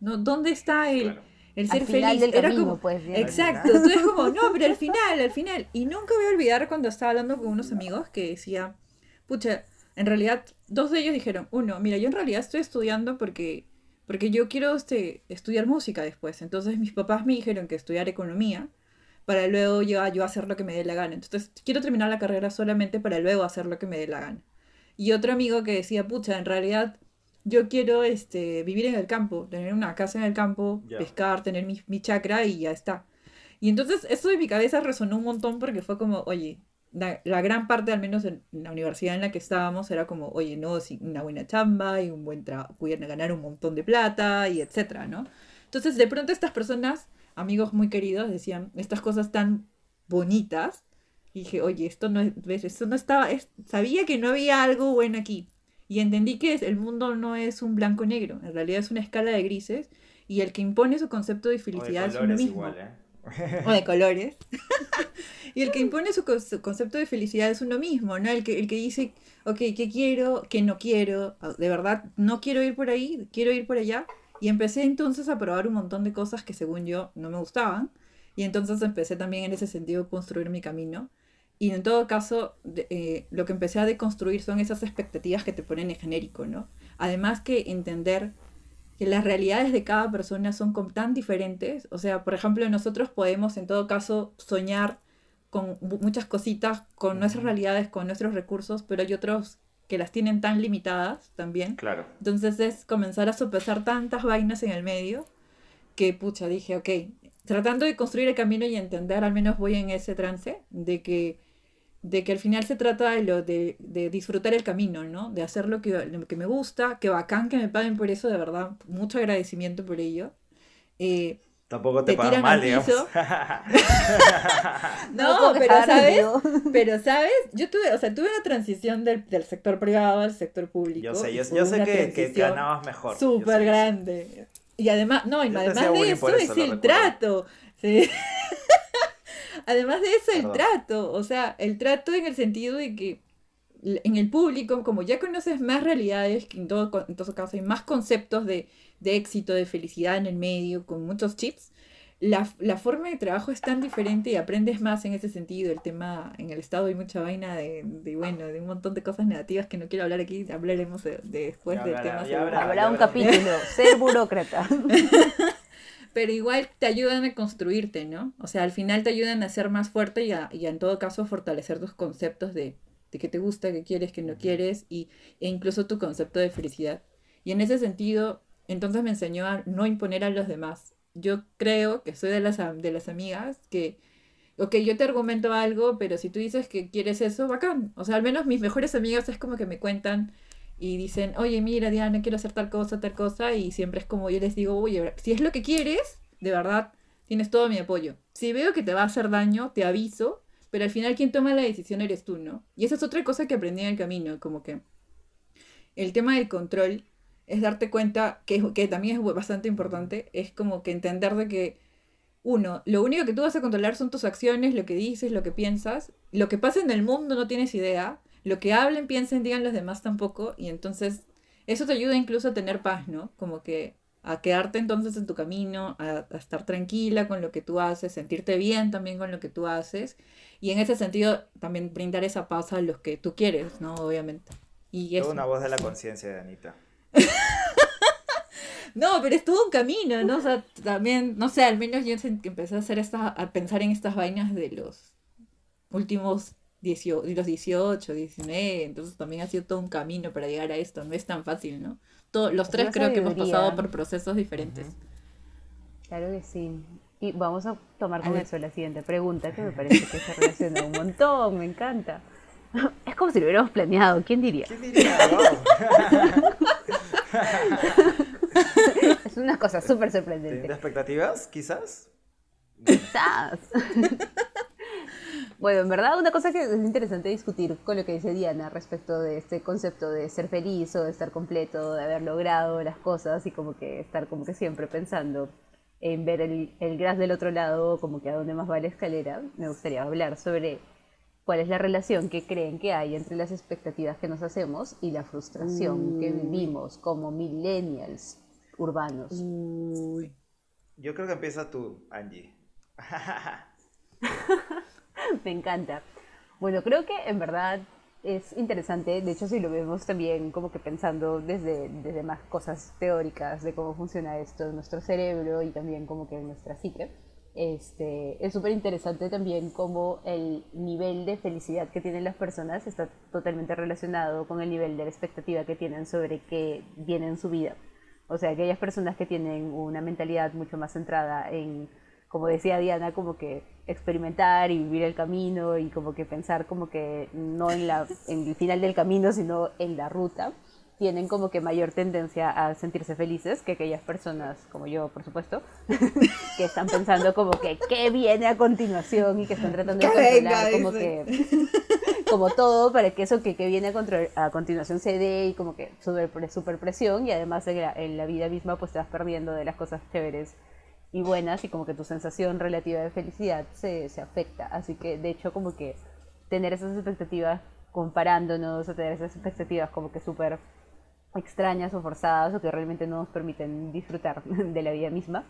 [SPEAKER 2] ¿No? ¿Dónde está el,
[SPEAKER 1] Claro.
[SPEAKER 2] el
[SPEAKER 3] Al
[SPEAKER 2] ser
[SPEAKER 3] final
[SPEAKER 2] feliz?
[SPEAKER 3] del
[SPEAKER 2] Era
[SPEAKER 3] camino,
[SPEAKER 2] como,
[SPEAKER 3] pues. bien.
[SPEAKER 2] Exacto, entonces como, no, pero al final, al final. Y nunca voy a olvidar cuando estaba hablando con unos amigos que decía, pucha, en realidad, dos de ellos dijeron, uno, mira, yo en realidad estoy estudiando porque, porque yo quiero este, estudiar música después. Entonces mis papás me dijeron que estudiar economía para luego yo, yo hacer lo que me dé la gana. Entonces quiero terminar la carrera solamente para luego hacer lo que me dé la gana. Y otro amigo que decía, pucha, en realidad yo quiero este, vivir en el campo, tener una casa en el campo, pescar, tener mi, mi chacra y ya está. Y entonces eso en mi cabeza resonó un montón porque fue como, oye, la, la gran parte, al menos en la universidad en la que estábamos, era como, oye, no, sí, una buena chamba y un buen trabajo, pudieran ganar un montón de plata y etcétera, ¿no? Entonces de pronto estas personas, amigos muy queridos, decían estas cosas tan bonitas. Y dije, oye, esto no es, ves, esto no estaba, es- sabía que no había algo bueno aquí. Y entendí que el mundo no es un blanco-negro, en realidad es una escala de grises. Y el que impone su concepto de
[SPEAKER 1] O de
[SPEAKER 2] felicidad es uno mismo.
[SPEAKER 1] igual, ¿eh?
[SPEAKER 2] O de [laughs] colores. [laughs] y el que impone su, su concepto de felicidad es uno mismo, ¿no? El que, el que dice, ok, ¿qué quiero? ¿Qué no quiero? Ah, De verdad, no quiero ir por ahí, quiero ir por allá. Y empecé entonces a probar un montón de cosas que según yo no me gustaban. Y entonces empecé también en ese sentido a construir mi camino. Y en todo caso, de- eh, lo que empecé a deconstruir son esas expectativas que te ponen en genérico, ¿no? Además que entender que las realidades de cada persona son tan diferentes. O sea, por ejemplo, nosotros podemos en todo caso soñar con mu- muchas cositas, con nuestras realidades, con nuestros recursos, pero hay otros que las tienen tan limitadas también.
[SPEAKER 1] Claro.
[SPEAKER 2] Entonces es comenzar a sopesar tantas vainas en el medio que, pucha, dije, ok, tratando de construir el camino y entender, al menos voy en ese trance, de que, de que al final se trata de, lo, de, de disfrutar el camino, ¿no? De hacer lo que, lo que me gusta, que bacán que me paguen por eso, de verdad, mucho agradecimiento por ello. Eh,
[SPEAKER 1] Tampoco te,
[SPEAKER 2] Te
[SPEAKER 1] pagan
[SPEAKER 2] tiran
[SPEAKER 1] mal,
[SPEAKER 2] al
[SPEAKER 1] digamos. [laughs]
[SPEAKER 2] no, pero ¿sabes? [laughs] Pero, ¿sabes? Yo tuve, o sea, tuve una transición del, del sector privado al sector público.
[SPEAKER 1] yo sé,
[SPEAKER 2] y
[SPEAKER 1] yo, yo sé que, que ganabas mejor.
[SPEAKER 2] súper grande. Y además, no, y
[SPEAKER 1] Yo
[SPEAKER 2] además de eso
[SPEAKER 1] eso,
[SPEAKER 2] es el
[SPEAKER 1] recuerdo.
[SPEAKER 2] trato. Sí. [laughs] además de eso, el
[SPEAKER 1] Perdón.
[SPEAKER 2] trato. O sea, el trato en el sentido de que en el público, como ya conoces más realidades, que en todo, en todo caso hay más conceptos de, de éxito, de felicidad en el medio, con muchos chips, la, la, forma de trabajo es tan diferente y aprendes más en ese sentido. El tema, en el estado hay mucha vaina de, de bueno, de un montón de cosas negativas que no quiero hablar aquí, hablaremos de, después del tema.
[SPEAKER 3] Habrá un capítulo, [laughs] ser burócrata. [laughs]
[SPEAKER 2] Pero igual te ayudan a construirte, ¿no? O sea, al final te ayudan a ser más fuerte y, a, y en todo caso a fortalecer tus conceptos de, de qué te gusta, qué quieres, qué no quieres, y, e incluso tu concepto de felicidad. Y en ese sentido, entonces me enseñó a no imponer a los demás, yo creo que soy de las, de las amigas que, ok, yo te argumento algo, pero si tú dices que quieres eso, bacán. O sea, al menos mis mejores amigas es como que me cuentan y dicen, oye, mira, Diana, quiero hacer tal cosa, tal cosa, y siempre es como yo les digo, oye, si es lo que quieres, de verdad, tienes todo mi apoyo. Si veo que te va a hacer daño, te aviso, pero al final quien toma la decisión eres tú, ¿no? Y esa es otra cosa que aprendí en el camino, como que el tema del control es darte cuenta, que, que también es bastante importante, es como que entender de que, uno, lo único que tú vas a controlar son tus acciones, lo que dices, lo que piensas, lo que pasa en el mundo no tienes idea, lo que hablen, piensen, digan los demás tampoco, y entonces eso te ayuda incluso a tener paz, ¿no? Como que a quedarte entonces en tu camino, a, a, estar tranquila con lo que tú haces, sentirte bien también con lo que tú haces, y en ese sentido también brindar esa paz a los que tú quieres, ¿no? Obviamente. Y
[SPEAKER 1] es una voz de la conciencia de Anita. [laughs]
[SPEAKER 2] no, pero es todo un camino, ¿no? O sea, también, no sé, al menos yo empecé a hacer esta, a pensar en estas vainas de los últimos 18, los 18, 19, entonces también ha sido todo un camino para llegar a esto, no es tan fácil, ¿no? Todo, los tres creo que hemos pasado por procesos diferentes.
[SPEAKER 3] Claro que sí. Y vamos a tomar con eso la siguiente pregunta, que me parece que se relaciona un montón, me encanta. [laughs] Es como si lo hubiéramos planeado, ¿quién diría? ¿Quién diría? [laughs] es una cosa súper sorprendente.
[SPEAKER 1] ¿Tienes expectativas, quizás?
[SPEAKER 3] Quizás. [laughs] bueno, en verdad una cosa que es interesante discutir con lo que dice Diana respecto de este concepto de ser feliz o de estar completo, de haber logrado las cosas y como que estar como que siempre pensando en ver el, el gras del otro lado, como que a dónde más va la escalera. Me gustaría hablar sobre cuál es la relación que creen que hay entre las expectativas que nos hacemos y la frustración que vivimos como millennials urbanos.
[SPEAKER 1] Yo creo que empieza tú, Angie. [laughs] [laughs]
[SPEAKER 3] Me encanta. Bueno, creo que en verdad es interesante, de hecho si lo vemos también como que pensando desde, desde más cosas teóricas de cómo funciona esto en nuestro cerebro y también como que en nuestra psique este, es súper interesante también cómo el nivel de felicidad que tienen las personas está totalmente relacionado con el nivel de la expectativa que tienen sobre qué viene en su vida. O sea, aquellas personas que tienen una mentalidad mucho más centrada en, como decía Diana, como que experimentar y vivir el camino y como que pensar como que no en, la, en el final del camino, sino en la ruta tienen como que mayor tendencia a sentirse felices que aquellas personas, como yo, por supuesto, [laughs] que están pensando como que qué viene a continuación y que están tratando de controlar como que como todo para que eso que, que viene a, a, continuación se dé y como que super, super presión y además en la, en la, vida misma pues te vas perdiendo de las cosas chéveres y buenas y como que tu sensación relativa de felicidad se, se afecta. Así que de hecho como que tener esas expectativas comparándonos o tener esas expectativas como que súper extrañas o forzadas o que realmente no nos permiten disfrutar [laughs] de la vida misma,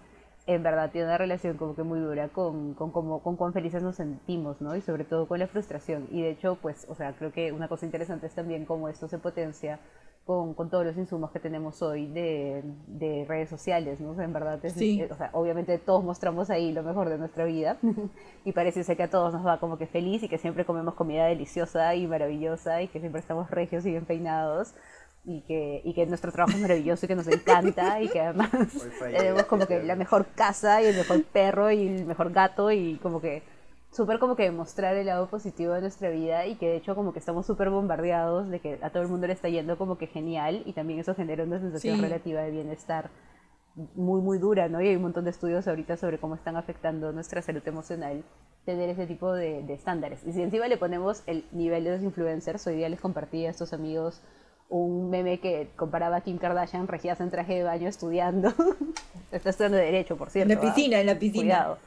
[SPEAKER 3] en verdad tiene una relación como que muy dura con, con, con, con cuán felices nos sentimos, ¿no? Y sobre todo con la frustración. Y de hecho, pues, o sea, creo que una cosa interesante es también cómo esto se potencia con, con todos los insumos que tenemos hoy de, de redes sociales, ¿no? O sea, en verdad, es,
[SPEAKER 2] sí.
[SPEAKER 3] o sea, obviamente todos mostramos ahí lo mejor de nuestra vida [laughs] y parece ser que a todos nos va como que feliz y que siempre comemos comida deliciosa y maravillosa y que siempre estamos regios y bien peinados y que, y que nuestro trabajo es maravilloso y que nos encanta y que además [laughs] tenemos como que la mejor casa y el mejor perro y el mejor gato y como que súper como que mostrar el lado positivo de nuestra vida y que de hecho como que estamos súper bombardeados de que a todo el mundo le está yendo como que genial y también eso genera una sensación
[SPEAKER 2] Sí.
[SPEAKER 3] relativa de bienestar muy muy dura, ¿no? Y hay un montón de estudios ahorita sobre cómo están afectando nuestra salud emocional tener ese tipo de, de estándares. Y si encima le ponemos el nivel de los influencers, hoy día les compartí a estos amigos un meme que comparaba a Kim Kardashian regidas en traje de baño estudiando. [laughs] Está estudiando Derecho, por
[SPEAKER 2] En
[SPEAKER 3] cierto.
[SPEAKER 2] la
[SPEAKER 3] ¿ah?
[SPEAKER 2] piscina, en la piscina.
[SPEAKER 3] Cuidado.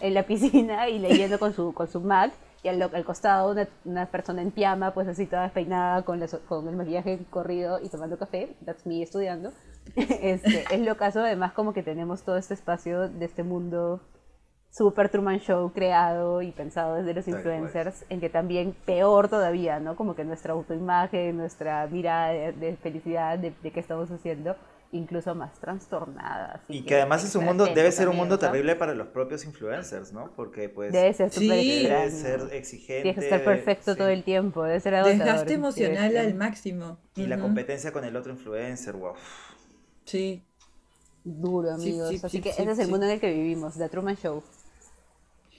[SPEAKER 3] En la piscina y leyendo con su, con su Mac. Y al, al costado una, una persona en pijama, pues así toda despeinada, con, la con el maquillaje corrido y tomando café. That's me estudiando. [laughs] Este, es lo caso, además, como que tenemos todo este espacio de este mundo super Truman Show creado y pensado desde los influencers, en que también peor todavía, ¿no? Como que nuestra autoimagen, nuestra mirada de, de felicidad de, de qué estamos haciendo, incluso más trastornada. así
[SPEAKER 1] Y que además es un mundo, debe ser un mundo
[SPEAKER 3] ¿no?
[SPEAKER 1] terrible para los propios influencers, ¿no? Porque pues
[SPEAKER 3] Debe ser
[SPEAKER 2] Sí.
[SPEAKER 1] debe ser exigente.
[SPEAKER 3] Tienes que estar
[SPEAKER 1] debe-
[SPEAKER 3] perfecto
[SPEAKER 1] sí.
[SPEAKER 3] todo el tiempo, debe ser agotador.
[SPEAKER 2] Desgaste emocional al máximo.
[SPEAKER 1] Y la competencia con el otro influencer, wow.
[SPEAKER 2] Sí.
[SPEAKER 3] Duro, amigos.
[SPEAKER 2] sí,
[SPEAKER 3] Así
[SPEAKER 2] sí,
[SPEAKER 3] que
[SPEAKER 2] sí,
[SPEAKER 3] ese es el mundo en el que vivimos, The Truman Show.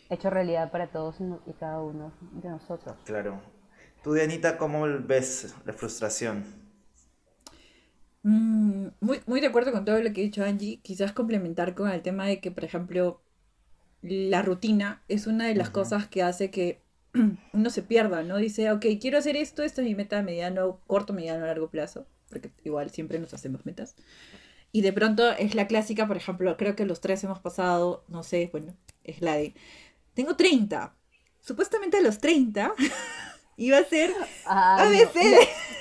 [SPEAKER 3] Hecho realidad para todos y cada uno de nosotros.
[SPEAKER 1] Claro. Tú, Dianita, ¿cómo ves la frustración?
[SPEAKER 2] Mm, muy, muy de acuerdo con todo lo que ha dicho Angie. Quizás complementar con el tema de que, por ejemplo, la rutina es una de las cosas que hace que [clears throat] uno se pierda, ¿no? Dice, ok, quiero hacer esto, esta es mi meta a mediano, corto, mediano, largo plazo, porque igual siempre nos hacemos metas. Y de pronto es la clásica, por ejemplo, creo que los tres hemos pasado, no sé, bueno, es la de, tengo 30. Supuestamente a los 30 [laughs] iba a ser
[SPEAKER 3] Ah,
[SPEAKER 2] A veces.
[SPEAKER 3] no,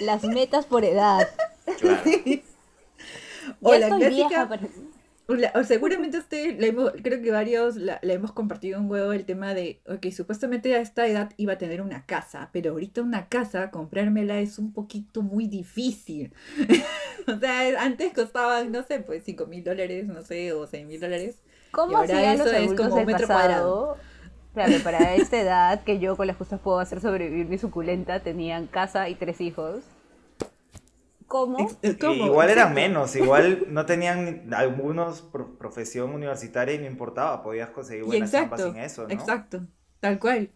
[SPEAKER 3] la- las metas por edad.
[SPEAKER 1] Claro.
[SPEAKER 2] O
[SPEAKER 3] Ya
[SPEAKER 2] la
[SPEAKER 3] estoy
[SPEAKER 2] clásica-
[SPEAKER 3] vieja para-
[SPEAKER 2] O la- o seguramente usted, la hemos- creo que varios la, la hemos compartido un huevo el tema de, ok, supuestamente a esta edad iba a tener una casa, pero ahorita una casa, comprármela es un poquito muy difícil. [laughs] o sea, antes costaban, no sé, pues 5 mil dólares, no sé, o 6 mil dólares.
[SPEAKER 3] ¿Cómo
[SPEAKER 2] ahora
[SPEAKER 3] hacían los
[SPEAKER 2] eso es como
[SPEAKER 3] del
[SPEAKER 2] un metro
[SPEAKER 3] pasado? Claro, para esta edad que yo con las justas puedo hacer sobrevivir mi suculenta, tenían casa y tres hijos. ¿Cómo?
[SPEAKER 2] Eh, ¿cómo?
[SPEAKER 1] Igual eran menos, igual no tenían algunos pro- profesión universitaria y no importaba, podías conseguir buenas chambas
[SPEAKER 2] exacto,
[SPEAKER 1] sin eso, ¿no?
[SPEAKER 2] exacto, tal cual.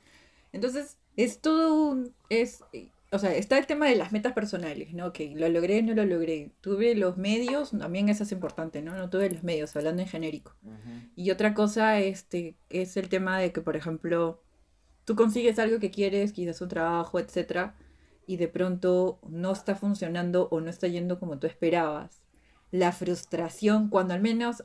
[SPEAKER 2] Entonces, es todo un, es, o sea, está el tema de las metas personales, ¿no? Que lo logré, no lo logré. Tuve los medios, también eso es importante, ¿no? No tuve los medios, hablando en genérico.
[SPEAKER 1] Ujú.
[SPEAKER 2] Y otra cosa, este, es el tema de que, por ejemplo, tú consigues algo que quieres, quizás un trabajo, etcétera, y de pronto no está funcionando o no está yendo como tú esperabas. La frustración, cuando al menos,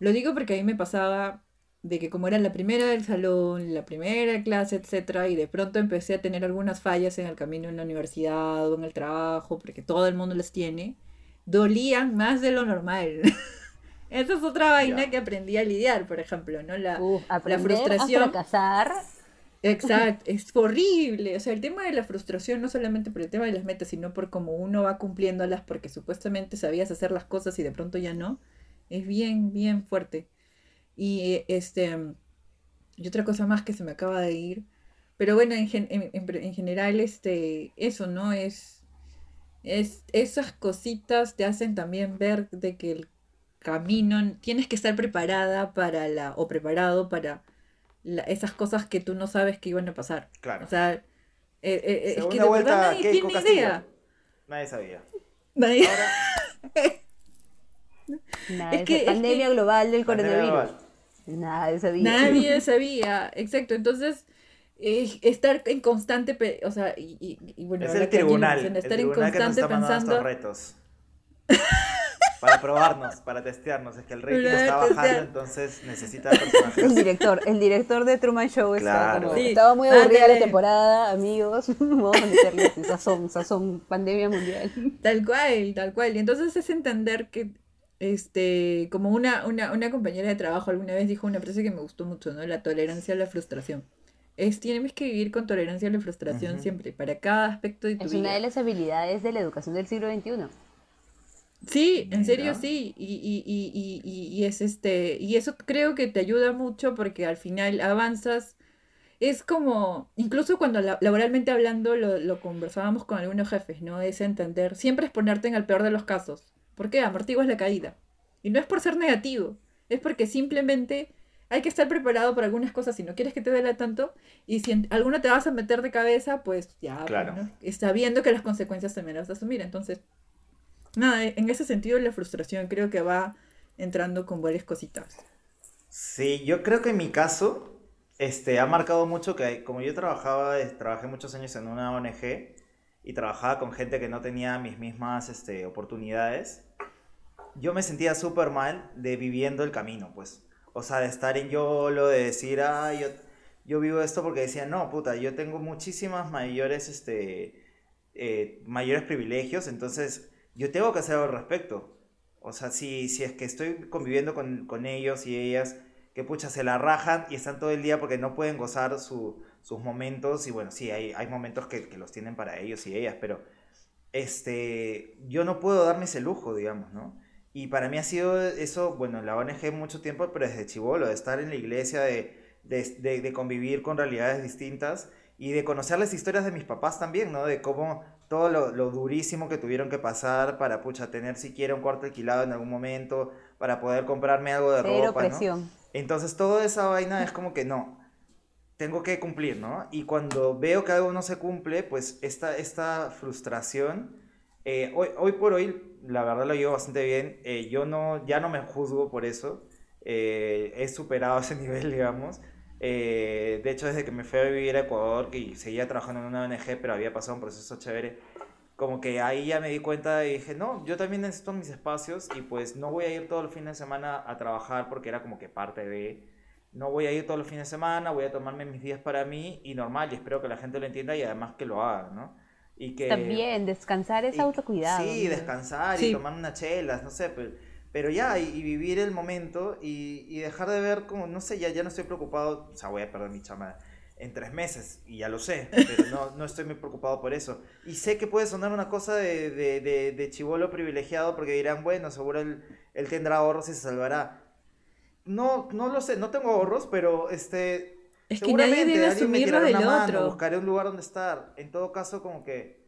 [SPEAKER 2] lo digo porque a mí me pasaba de que como era la primera del salón, la primera clase, etcétera, y de pronto empecé a tener algunas fallas en el camino en la universidad o en el trabajo, porque todo el mundo las tiene, dolían más de lo normal. [laughs] Esa es otra vaina que aprendí a lidiar, por ejemplo, ¿no? La,
[SPEAKER 3] Uf, aprender
[SPEAKER 2] frustración-
[SPEAKER 3] a fracasar.
[SPEAKER 2] Exacto, es horrible. O sea, el tema de la frustración no solamente por el tema de las metas, sino por cómo uno va cumpliéndolas porque supuestamente sabías hacer las cosas y de pronto ya no, es bien, bien fuerte. Y eh, este, y otra cosa más que se me acaba de ir, pero bueno, en, gen- en- en- en general, este, eso, ¿no? Es, es, esas cositas te hacen también ver de que el camino, tienes que estar preparada para la, o preparado para la- esas cosas que tú no sabes que iban a pasar.
[SPEAKER 1] Claro.
[SPEAKER 2] O sea, eh, eh, es
[SPEAKER 1] Segunda
[SPEAKER 2] que de
[SPEAKER 1] vuelta,
[SPEAKER 2] verdad nadie
[SPEAKER 1] Keiko
[SPEAKER 2] tiene
[SPEAKER 1] Castillo.
[SPEAKER 2] idea.
[SPEAKER 1] Nadie sabía.
[SPEAKER 2] Nadie-
[SPEAKER 1] Ahora, [laughs]
[SPEAKER 3] Nada,
[SPEAKER 2] Es que- es
[SPEAKER 3] pandemia
[SPEAKER 2] que-
[SPEAKER 3] global del
[SPEAKER 1] pandemia
[SPEAKER 3] coronavirus.
[SPEAKER 1] global.
[SPEAKER 3] Nada de sabía.
[SPEAKER 2] Nadie sabía, exacto. Entonces, eh, estar en constante, o sea, y, y- y bueno,
[SPEAKER 1] Es el tribunal, el
[SPEAKER 2] estar en
[SPEAKER 1] tribunal que nos
[SPEAKER 2] constante
[SPEAKER 1] está
[SPEAKER 2] pensando,
[SPEAKER 1] estos retos. [laughs] Para probarnos, para testearnos. Es que el rating está bajando,
[SPEAKER 2] testear.
[SPEAKER 1] entonces necesita
[SPEAKER 3] El director, el director de Truman Show estaba, como-
[SPEAKER 2] Sí,
[SPEAKER 3] estaba muy aburrida la temporada, amigos. [laughs] Vamos a meterle sazón, sazón, pandemia mundial.
[SPEAKER 2] Tal cual, tal cual. Y entonces es entender que, este, como una, una, una compañera de trabajo alguna vez dijo una frase que me gustó mucho, ¿no? La tolerancia a la frustración. Es, tienes que vivir con tolerancia a la frustración siempre, para cada aspecto de tu
[SPEAKER 3] Es
[SPEAKER 2] vida.
[SPEAKER 3] una de las habilidades de la educación del siglo XXI.
[SPEAKER 2] Sí, en serio sí, y, y, y, y, y- y es este, y eso creo que te ayuda mucho porque al final avanzas, es como, incluso cuando la- laboralmente hablando lo, lo conversábamos con algunos jefes, ¿no? Es entender, siempre es ponerte en el peor de los casos, porque amortiguas la caída, y no es por ser negativo, es porque simplemente hay que estar preparado para algunas cosas si no quieres que te duela tanto, y si en alguna te vas a meter de cabeza, pues ya, pues,
[SPEAKER 1] Claro.
[SPEAKER 2] ¿no? Está viendo que las consecuencias también las vas a asumir, entonces... Nada, en ese sentido la frustración creo que va entrando con varias cositas.
[SPEAKER 1] Sí, yo creo que en mi caso, este, ha marcado mucho que como yo trabajaba, trabajé muchos años en una ONG y trabajaba con gente que no tenía mis mismas, este, oportunidades, yo me sentía súper mal de viviendo el camino, pues. O sea, de estar en YOLO, de decir, ah, yo, yo vivo esto porque decía, no, puta, yo tengo muchísimas mayores, este, eh, mayores privilegios, entonces yo tengo que hacer algo al respecto. O sea, si, es que estoy conviviendo con, con ellos y ellas que pucha, se la rajan y están todo el día porque no pueden gozar su, sus momentos. Y bueno, sí, hay, hay momentos que, que los tienen para ellos y ellas, pero este, yo no puedo darme ese lujo, digamos, ¿no? Y para mí ha sido eso, bueno, la ONG mucho tiempo, pero desde chivolo, de estar en la iglesia, de, de, de, de convivir con realidades distintas y de conocer las historias de mis papás también, ¿no? De cómo todo lo, lo, durísimo que tuvieron que pasar para, pucha, tener siquiera un cuarto alquilado en algún momento, para poder comprarme algo de
[SPEAKER 3] Cero
[SPEAKER 1] ropa,
[SPEAKER 3] presión.
[SPEAKER 1] ¿no? Entonces, toda esa vaina es como que no, tengo que cumplir, ¿no? Y cuando veo que algo no se cumple, pues esta, esta frustración, eh, hoy, hoy por hoy, la verdad lo llevo bastante bien, eh, yo no, ya no me juzgo por eso, eh, he superado [laughs] ese nivel, digamos, eh, de hecho, desde que me fui a vivir a Ecuador, que seguía trabajando en una ONG, pero había pasado un proceso chévere, como que ahí ya me di cuenta y dije, no, yo también necesito mis espacios y pues no voy a ir todo el fin de semana a trabajar porque era como que parte de, no voy a ir todos los fines de semana, voy a tomarme mis días para mí y normal, y espero que la gente lo entienda y además que lo haga, ¿no? Y que,
[SPEAKER 3] También, descansar es
[SPEAKER 1] y-
[SPEAKER 3] autocuidado.
[SPEAKER 1] Sí,
[SPEAKER 3] ¿no?
[SPEAKER 1] descansar
[SPEAKER 2] Sí.
[SPEAKER 1] y tomar unas chelas, no sé, pero, pero ya, y, y vivir el momento y, y dejar de ver como, no sé, ya, ya no estoy preocupado, o sea, voy a perder mi chama en tres meses, y ya lo sé, pero no, no estoy muy preocupado por eso. Y sé que puede sonar una cosa de, de, de, de chivolo privilegiado, porque dirán, bueno, seguro él, él tendrá ahorros y se salvará. No, no lo sé, no tengo ahorros, pero este,
[SPEAKER 2] Es que nadie debe
[SPEAKER 1] alguien me
[SPEAKER 2] asumir lo
[SPEAKER 1] tirará
[SPEAKER 2] del
[SPEAKER 1] mano,
[SPEAKER 2] otro.
[SPEAKER 1] buscaré un lugar donde estar. En todo caso, como que,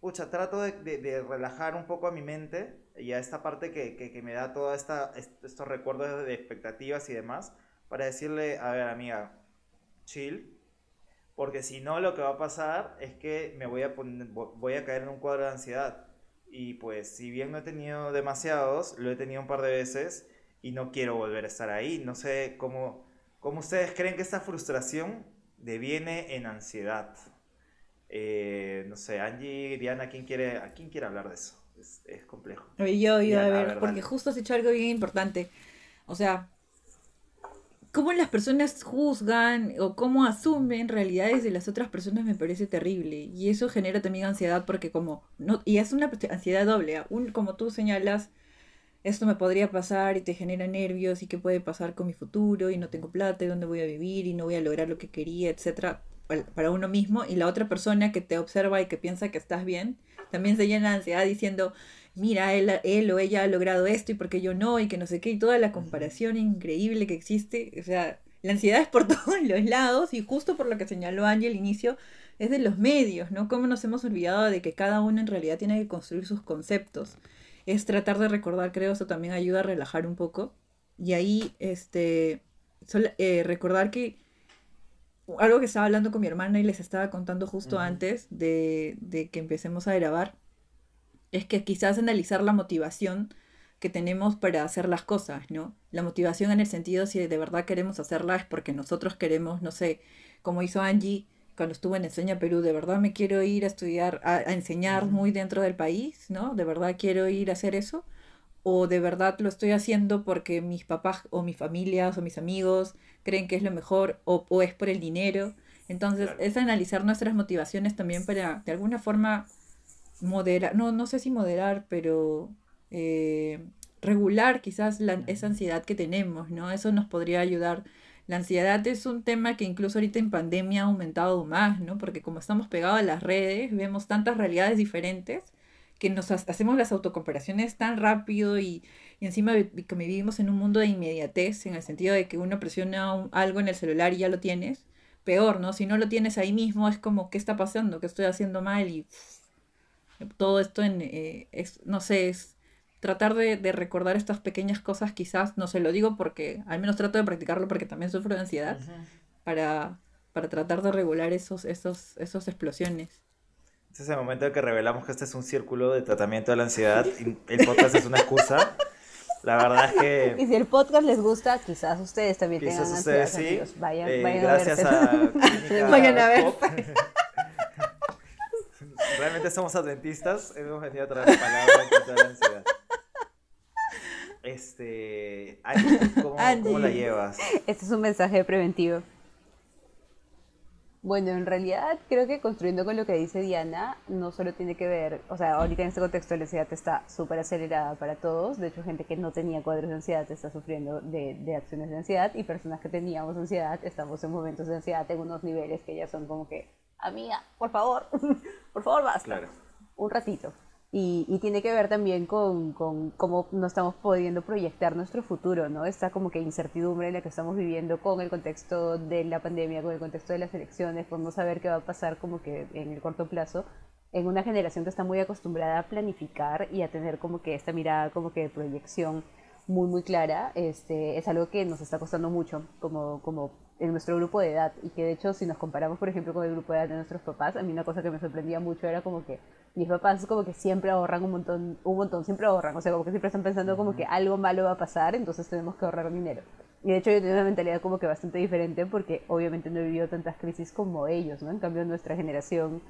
[SPEAKER 1] pucha, trato de, de- de relajar un poco a mi mente y a esta parte que, que, que me da todos estos recuerdos de expectativas y demás, para decirle, a ver, amiga, chill, porque si no, lo que va a pasar es que me voy a, poner, voy a caer en un cuadro de ansiedad. Y pues, si bien no he tenido demasiados, lo he tenido un par de veces y no quiero volver a estar ahí. No sé cómo, cómo ustedes creen que esta frustración deviene en ansiedad. Eh, no sé, Angie, Diana, ¿quién quiere, ¿a quién quiere hablar de eso? Es, es complejo.
[SPEAKER 2] Yo, yo,
[SPEAKER 1] Ya,
[SPEAKER 2] a ver, porque justo has dicho algo bien importante. O sea, cómo las personas juzgan o cómo asumen realidades de las otras personas me parece terrible. Y eso genera también ansiedad porque como, no, y es una ansiedad doble. ¿ah? Un, como tú señalas, esto me podría pasar y te genera nervios y qué puede pasar con mi futuro y no tengo plata y dónde voy a vivir y no voy a lograr lo que quería, etcétera, para- uno mismo. Y la otra persona que te observa y que piensa que estás bien, también se llena de ansiedad diciendo, mira, él, él o ella ha logrado esto y porque yo no, y que no sé qué, y toda la comparación increíble que existe. O sea, la ansiedad es por [laughs] todos los lados y justo por lo que señaló Angie al inicio, es de los medios, ¿no? Cómo nos hemos olvidado de que cada uno en realidad tiene que construir sus conceptos. Es tratar de recordar, creo, eso también ayuda a relajar un poco. Y ahí, este, sol- eh, recordar que algo que estaba hablando con mi hermana y les estaba contando justo antes de, de que empecemos a grabar, es que quizás analizar la motivación que tenemos para hacer las cosas, ¿no? La motivación en el sentido si de verdad queremos hacerla es porque nosotros queremos, no sé, como hizo Angie cuando estuvo en Enseña Perú, de verdad me quiero ir a estudiar, a, a enseñar muy dentro del país, ¿no? De verdad quiero ir a hacer eso. O de verdad lo estoy haciendo porque mis papás o mis familias o mis amigos creen que es lo mejor o, o es por el dinero. Entonces,
[SPEAKER 1] Claro.
[SPEAKER 2] es analizar nuestras motivaciones también para, de alguna forma, moderar, no, no sé si moderar, pero eh, regular quizás la, esa ansiedad que tenemos, ¿no? Eso nos podría ayudar. La ansiedad es un tema que incluso ahorita en pandemia ha aumentado más, ¿no? Porque como estamos pegados a las redes, vemos tantas realidades diferentes que nos ha- hacemos las autocomparaciones tan rápido y, y encima que vivimos en un mundo de inmediatez, en el sentido de que uno presiona algo en el celular y ya lo tienes. Peor, ¿no? Si no lo tienes ahí mismo, es como, ¿qué está pasando? ¿Qué estoy haciendo mal? Y todo esto en, eh, es, no sé, es tratar de, de recordar estas pequeñas cosas, quizás, no se lo digo porque, al menos trato de practicarlo porque también sufro de ansiedad,
[SPEAKER 1] Ujú.
[SPEAKER 2] para, para tratar de regular esos, esos, esos explosiones.
[SPEAKER 1] Este es el momento en que revelamos que este es un círculo de tratamiento de la ansiedad y el podcast es una excusa. La verdad es [laughs]
[SPEAKER 3] Y
[SPEAKER 1] que
[SPEAKER 3] si el podcast les gusta, quizás ustedes también
[SPEAKER 1] quizás
[SPEAKER 3] tengan
[SPEAKER 1] ustedes
[SPEAKER 3] ansiedad,
[SPEAKER 1] sí.
[SPEAKER 3] amigos. Vayan,
[SPEAKER 1] eh,
[SPEAKER 3] vayan
[SPEAKER 1] gracias
[SPEAKER 3] a verse.
[SPEAKER 1] a [laughs]
[SPEAKER 2] Vayan a ver. [laughs]
[SPEAKER 1] Realmente somos adventistas, hemos venido a traer palabras contra de la ansiedad. Este, [laughs] ¿cómo, cómo la llevas?
[SPEAKER 3] Este es un mensaje preventivo. Bueno, en realidad creo que construyendo con lo que dice Diana, no solo tiene que ver, o sea, ahorita en este contexto la ansiedad está súper acelerada para todos, de hecho gente que no tenía cuadros de ansiedad está sufriendo de, de, acciones de ansiedad y personas que teníamos ansiedad estamos en momentos de ansiedad en unos niveles que ya son como que, amiga, por favor, [laughs] por favor basta, claro. un ratito. Y, tiene que ver también con, con, cómo no estamos pudiendo proyectar nuestro futuro, ¿no? Esta como que incertidumbre en la que estamos viviendo con el contexto de la pandemia, con el contexto de las elecciones, por no saber qué va a pasar como que en el corto plazo, en una generación que está muy acostumbrada a planificar y a tener como que esta mirada como que de proyección muy muy clara, este, es algo que nos está costando mucho como, como en nuestro grupo de edad y que de hecho si nos comparamos por ejemplo con el grupo de edad de nuestros papás, a mí una cosa que me sorprendía mucho era como que mis papás como que siempre ahorran un montón, un montón, siempre ahorran, o sea, como que siempre están pensando como que algo malo va a pasar, entonces tenemos que ahorrar dinero. Y de hecho yo tengo una mentalidad como que bastante diferente porque obviamente no he vivido tantas crisis como ellos, ¿no? En cambio nuestra generación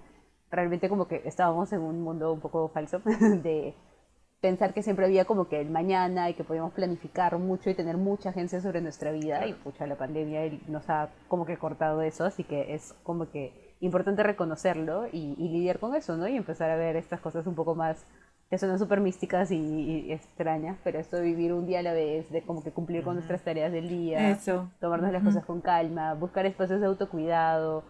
[SPEAKER 3] realmente como que estábamos en un mundo un poco falso [laughs] de pensar que siempre había como que el mañana y que podíamos planificar mucho y tener mucha agencia sobre nuestra vida y pucha la pandemia nos ha como que cortado eso, así que es como que importante reconocerlo y, lidiar con eso, ¿no? Y empezar a ver estas cosas un poco más que son súper místicas y, extrañas, pero esto de vivir un día a la vez, de como que cumplir con nuestras tareas del día,
[SPEAKER 2] eso.
[SPEAKER 3] tomarnos las cosas con calma, buscar espacios de autocuidado.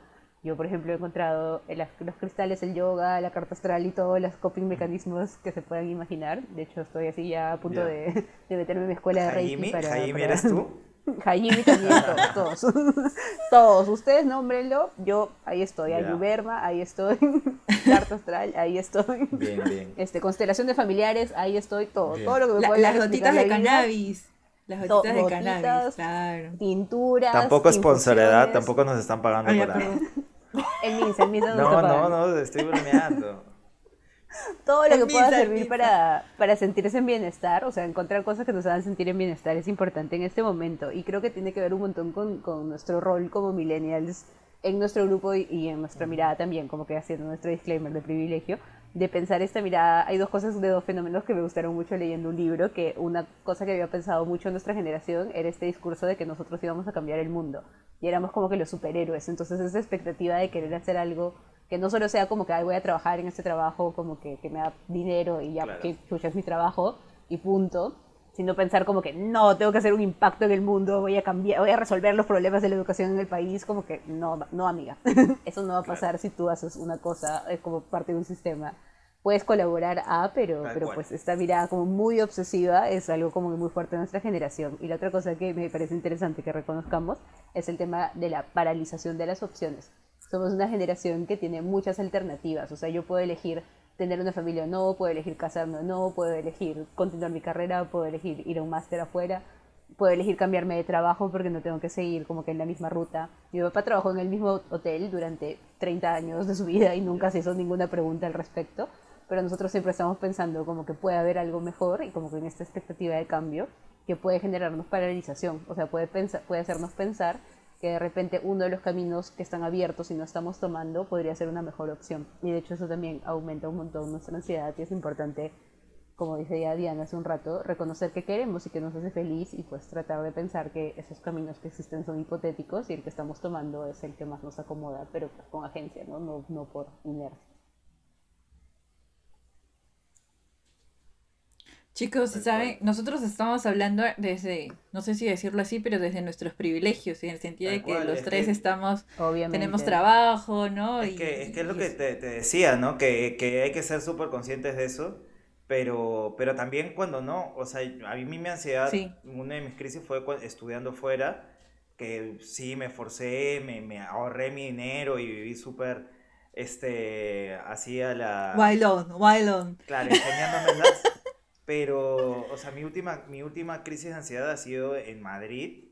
[SPEAKER 3] Yo, por ejemplo, he encontrado los cristales, el yoga, la carta astral y todos los coping mecanismos que se puedan imaginar. De hecho, estoy así ya a punto de, meterme en mi escuela de Reiki.
[SPEAKER 1] Para, Jaime, ¿eres tú? [laughs]
[SPEAKER 3] Jaime también, [laughs] todos, todos. [laughs] todos. Ustedes nómbrenlo, yo ahí estoy. Ayuberma, ahí estoy. Carta astral, ahí estoy.
[SPEAKER 1] Bien, bien.
[SPEAKER 3] Este, constelación de familiares, ahí estoy. Todo, todo lo
[SPEAKER 2] que me Las gotitas de cannabis. Las gotitas de cannabis, claro.
[SPEAKER 3] Tinturas.
[SPEAKER 1] Tampoco es sponsoredad, tampoco nos están pagando para.
[SPEAKER 3] El MINSA, el MINSA
[SPEAKER 1] no, no, no, estoy bromeando. [laughs]
[SPEAKER 3] Todo lo que pueda servir para, para sentirse en bienestar, o sea, encontrar cosas que nos hagan sentir en bienestar es importante en este momento. Y creo que tiene que ver un montón con, con nuestro rol como millennials en nuestro grupo y, en nuestra mirada también, como que haciendo nuestro disclaimer de privilegio, de pensar esta mirada. Hay dos cosas de dos fenómenos que me gustaron mucho leyendo un libro, que una cosa que había pensado mucho en nuestra generación era este discurso de que nosotros íbamos a cambiar el mundo y éramos como que los superhéroes, entonces esa expectativa de querer hacer algo que no solo sea como que voy a trabajar en este trabajo, como que, que me da dinero y ya, que chucha es mi trabajo y punto, sino pensar como que no, tengo que hacer un impacto en el mundo, voy a cambiar, voy a resolver los problemas de la educación en el país, como que no, no amiga, [laughs] eso no va a pasar si tú haces una cosa es como parte de un sistema. Puedes colaborar a, pero, pero pues esta mirada como muy obsesiva es algo como muy fuerte en nuestra generación. Y la otra cosa que me parece interesante que reconozcamos es el tema de la paralización de las opciones somos una generación que tiene muchas alternativas. O sea, yo puedo elegir tener una familia o no, puedo elegir casarme o no, puedo elegir continuar mi carrera, puedo elegir ir a un máster afuera, puedo elegir cambiarme de trabajo porque no tengo que seguir como que en la misma ruta. Mi papá trabajó en el mismo hotel durante 30 años de su vida y nunca se hizo ninguna pregunta al respecto, pero nosotros siempre estamos pensando como que puede haber algo mejor y como que en esta expectativa de cambio que puede generarnos paralización, o sea, puede, pensar, puede hacernos pensar que de repente uno de los caminos que están abiertos y no estamos tomando podría ser una mejor opción. Y de hecho eso también aumenta un montón nuestra ansiedad y es importante, como dice ya Diana hace un rato, reconocer que queremos y que nos hace feliz y pues tratar de pensar que esos caminos que existen son hipotéticos y el que estamos tomando es el que más nos acomoda, pero con agencia, ¿no? No, no por inercia.
[SPEAKER 2] Chicos, ¿saben? Nosotros estamos hablando desde, no sé si decirlo así, pero desde nuestros privilegios, en el sentido de que los tres estamos, tenemos trabajo, ¿no?
[SPEAKER 1] Es, que, es que es lo que te, decía, ¿no? Que, que hay que ser súper conscientes de eso, pero, pero también cuando no, o sea, a mí mi ansiedad, una de mis crisis fue estudiando fuera, que sí me forcé, me, me ahorré mi dinero y viví súper, este, hacía la...
[SPEAKER 2] Wailon, Wailon.
[SPEAKER 1] Claro, enseñándomelas. [laughs] Pero, o sea, mi última, mi última crisis de ansiedad ha sido en Madrid,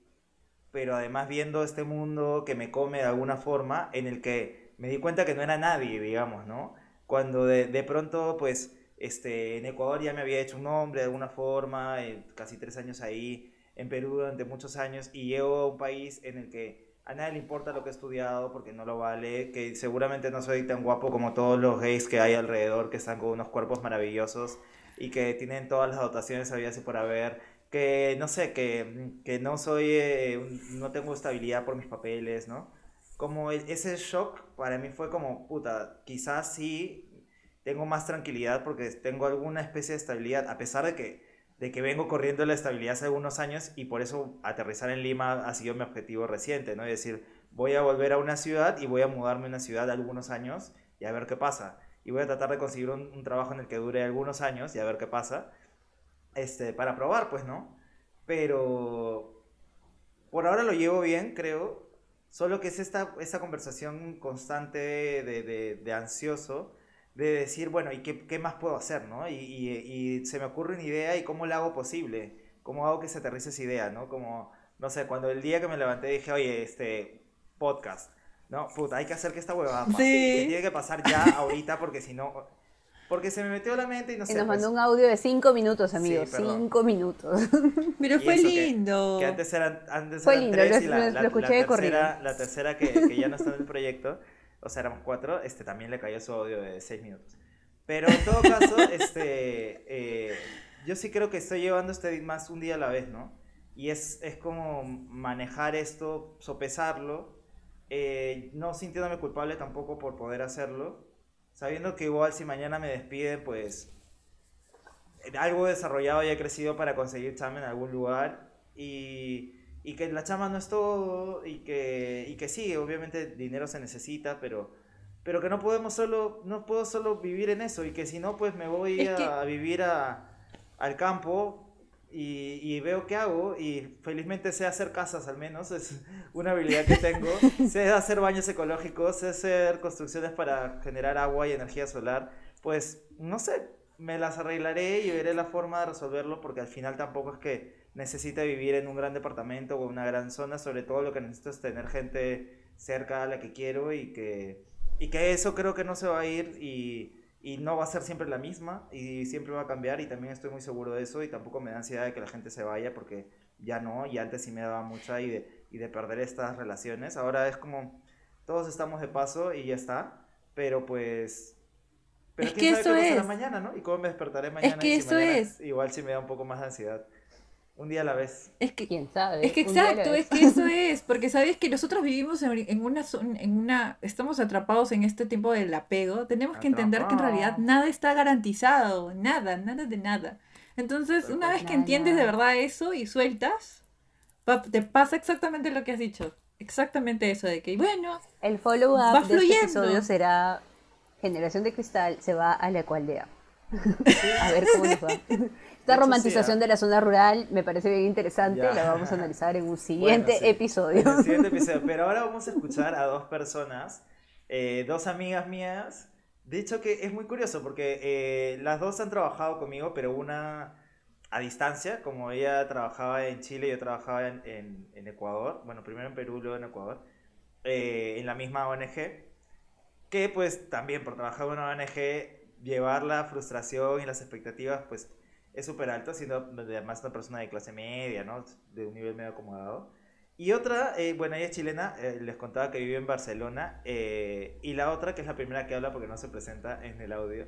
[SPEAKER 1] pero además viendo este mundo que me come de alguna forma, en el que me di cuenta que no era nadie, digamos, ¿no? Cuando de, de pronto, pues, este, en Ecuador ya me había hecho un nombre de alguna forma, eh, casi tres años ahí, en Perú durante muchos años, y llego a un país en el que a nadie le importa lo que he estudiado porque no lo vale, que seguramente no soy tan guapo como todos los gays que hay alrededor que están con unos cuerpos maravillosos y que tienen todas las dotaciones había y por haber, que no sé, que, que no soy, eh, no tengo estabilidad por mis papeles, ¿no? como e- ese shock para mí fue como, puta, quizás sí tengo más tranquilidad porque tengo alguna especie de estabilidad, a pesar de que, de que vengo corriendo la estabilidad hace algunos años y por eso aterrizar en Lima ha sido mi objetivo reciente, ¿no? Es decir, voy a volver a una ciudad y voy a mudarme a una ciudad algunos años y a ver qué pasa. Y voy a tratar de conseguir un, un trabajo en el que dure algunos años y a ver qué pasa. Este, para probar, pues, ¿no? Pero por ahora lo llevo bien, creo. Solo que es esta, esta conversación constante de, de, de ansioso, de decir, bueno, ¿y qué, qué más puedo hacer, no? Y, y, y se me ocurre una idea y cómo la hago posible, cómo hago que se aterrice esa idea, ¿no? Como, no sé, cuando el día que me levanté dije, oye, este, podcast, ¿no? Puta, hay que hacer que esta huevada pase.
[SPEAKER 2] Sí.
[SPEAKER 1] Y tiene que pasar ya ahorita porque si no... Porque se me metió a la mente y no
[SPEAKER 3] Y
[SPEAKER 1] sé.
[SPEAKER 3] nos
[SPEAKER 1] pues,
[SPEAKER 3] mandó un audio de cinco minutos, amigos.
[SPEAKER 1] perdón.
[SPEAKER 3] cinco minutos. [laughs]
[SPEAKER 2] Pero
[SPEAKER 1] Y
[SPEAKER 2] fue
[SPEAKER 1] eso que-
[SPEAKER 2] lindo.
[SPEAKER 1] Que antes eran, antes
[SPEAKER 3] Fue
[SPEAKER 1] eran
[SPEAKER 3] lindo,
[SPEAKER 1] tres
[SPEAKER 3] lo-
[SPEAKER 1] y la,
[SPEAKER 3] lo-
[SPEAKER 1] la-
[SPEAKER 3] lo escuché
[SPEAKER 1] la
[SPEAKER 3] de
[SPEAKER 1] tercera, la tercera que, que ya no está en el proyecto, o sea, éramos cuatro, este, también le cayó su audio de seis minutos. Pero en todo caso, [laughs] este, eh, yo sí creo que estoy llevando este más un día a la vez, ¿no? Y es, es como manejar esto, sopesarlo, eh, no sintiéndome culpable tampoco por poder hacerlo, sabiendo que igual si mañana me despiden, pues algo desarrollado y he crecido para conseguir chamba en algún lugar y, y que la chamba no es todo y que, y que sí, obviamente dinero se necesita, pero, pero que no podemos solo, no puedo solo vivir en eso y que si no, pues me voy
[SPEAKER 2] Es
[SPEAKER 1] a,
[SPEAKER 2] que-
[SPEAKER 1] a vivir a, al campo y, y veo qué hago y felizmente sé hacer casas al menos, es una habilidad que tengo, [laughs] sé hacer baños ecológicos, sé hacer construcciones para generar agua y energía solar, pues no sé, me las arreglaré y veré la forma de resolverlo porque al final tampoco es que necesite vivir en un gran departamento o una gran zona, sobre todo lo que necesito es tener gente cerca a la que quiero y que, y que eso creo que no se va a ir y, y no va a ser siempre la misma y siempre va a cambiar y también estoy muy seguro de eso y tampoco me da ansiedad de que la gente se vaya porque ya no y antes sí me daba mucha y de, y de perder estas relaciones. Ahora es como todos estamos de paso y ya está, pero pues... Pero
[SPEAKER 2] Es
[SPEAKER 1] quién
[SPEAKER 2] que
[SPEAKER 1] sabe qué
[SPEAKER 2] eso
[SPEAKER 1] pasará
[SPEAKER 2] es.
[SPEAKER 1] mañana, ¿no? Y cómo me despertaré mañana.
[SPEAKER 2] que
[SPEAKER 1] y si
[SPEAKER 2] eso
[SPEAKER 1] mañana
[SPEAKER 2] es.
[SPEAKER 1] Igual sí me da un poco más de ansiedad. Un día a la vez.
[SPEAKER 2] Es que,
[SPEAKER 3] ¿Quién sabe?
[SPEAKER 2] es que exacto, es que eso [laughs] es, porque sabes que nosotros vivimos en, en una, en una, estamos atrapados en este tiempo del apego, tenemos que entender que en realidad nada está garantizado, nada, nada de nada. Entonces, una vez que
[SPEAKER 3] Nada.
[SPEAKER 2] entiendes de verdad eso y sueltas, pa- te pasa exactamente lo que has dicho, exactamente eso, de que, bueno,
[SPEAKER 3] El follow-up
[SPEAKER 2] Va
[SPEAKER 3] de este episodio será Generación de Cristal se va a la ecualdea. A ver cómo nos va. [laughs] Esta romantización
[SPEAKER 1] ¿ah?
[SPEAKER 3] de la zona rural me parece bien interesante,
[SPEAKER 1] Ya.
[SPEAKER 3] la vamos a analizar en un siguiente
[SPEAKER 1] sí.
[SPEAKER 3] episodio.
[SPEAKER 1] En el siguiente episodio. [laughs] Pero ahora vamos a escuchar a dos personas, eh, dos amigas mías. De hecho que es muy curioso porque eh, las dos han trabajado conmigo, pero una a distancia, como ella trabajaba en Chile, yo trabajaba en, en- en Ecuador, bueno, primero en Perú, luego en Ecuador, eh, en la misma ONG, que pues también por trabajar en una ONG, llevar la frustración y las expectativas, pues es súper alto, siendo además una persona de clase media, ¿no? De un nivel medio acomodado. Y otra, eh, bueno, ella es chilena, eh, les contaba que vive en Barcelona, eh, y la otra, que es la primera que habla porque no se presenta en el audio,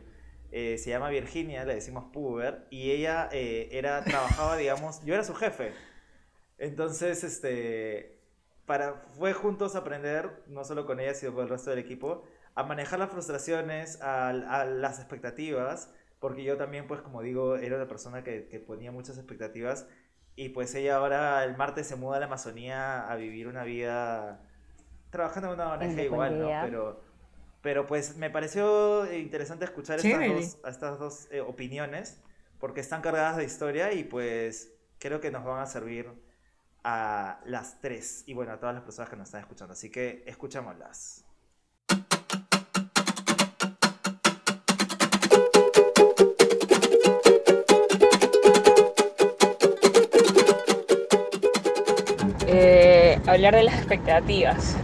[SPEAKER 1] eh, se llama Virginia, le decimos Puber, y ella eh, era, trabajaba, digamos, yo era su jefe. Entonces, este, para, fue juntos aprender, no solo con ella, sino con el resto del equipo, a manejar las frustraciones, a, a las expectativas, porque yo también, pues como digo, era una persona que, que ponía muchas expectativas, y pues ella ahora el martes se muda a la Amazonía a vivir una vida trabajando en una ONG igual, ¿no? Pero, pero pues me pareció interesante escuchar estas dos, a estas dos eh, opiniones, porque están cargadas de historia y pues creo que nos van a servir a las tres y bueno, a todas las personas que nos están escuchando. Así que escuchémoslas.
[SPEAKER 7] Eh, hablar de las expectativas.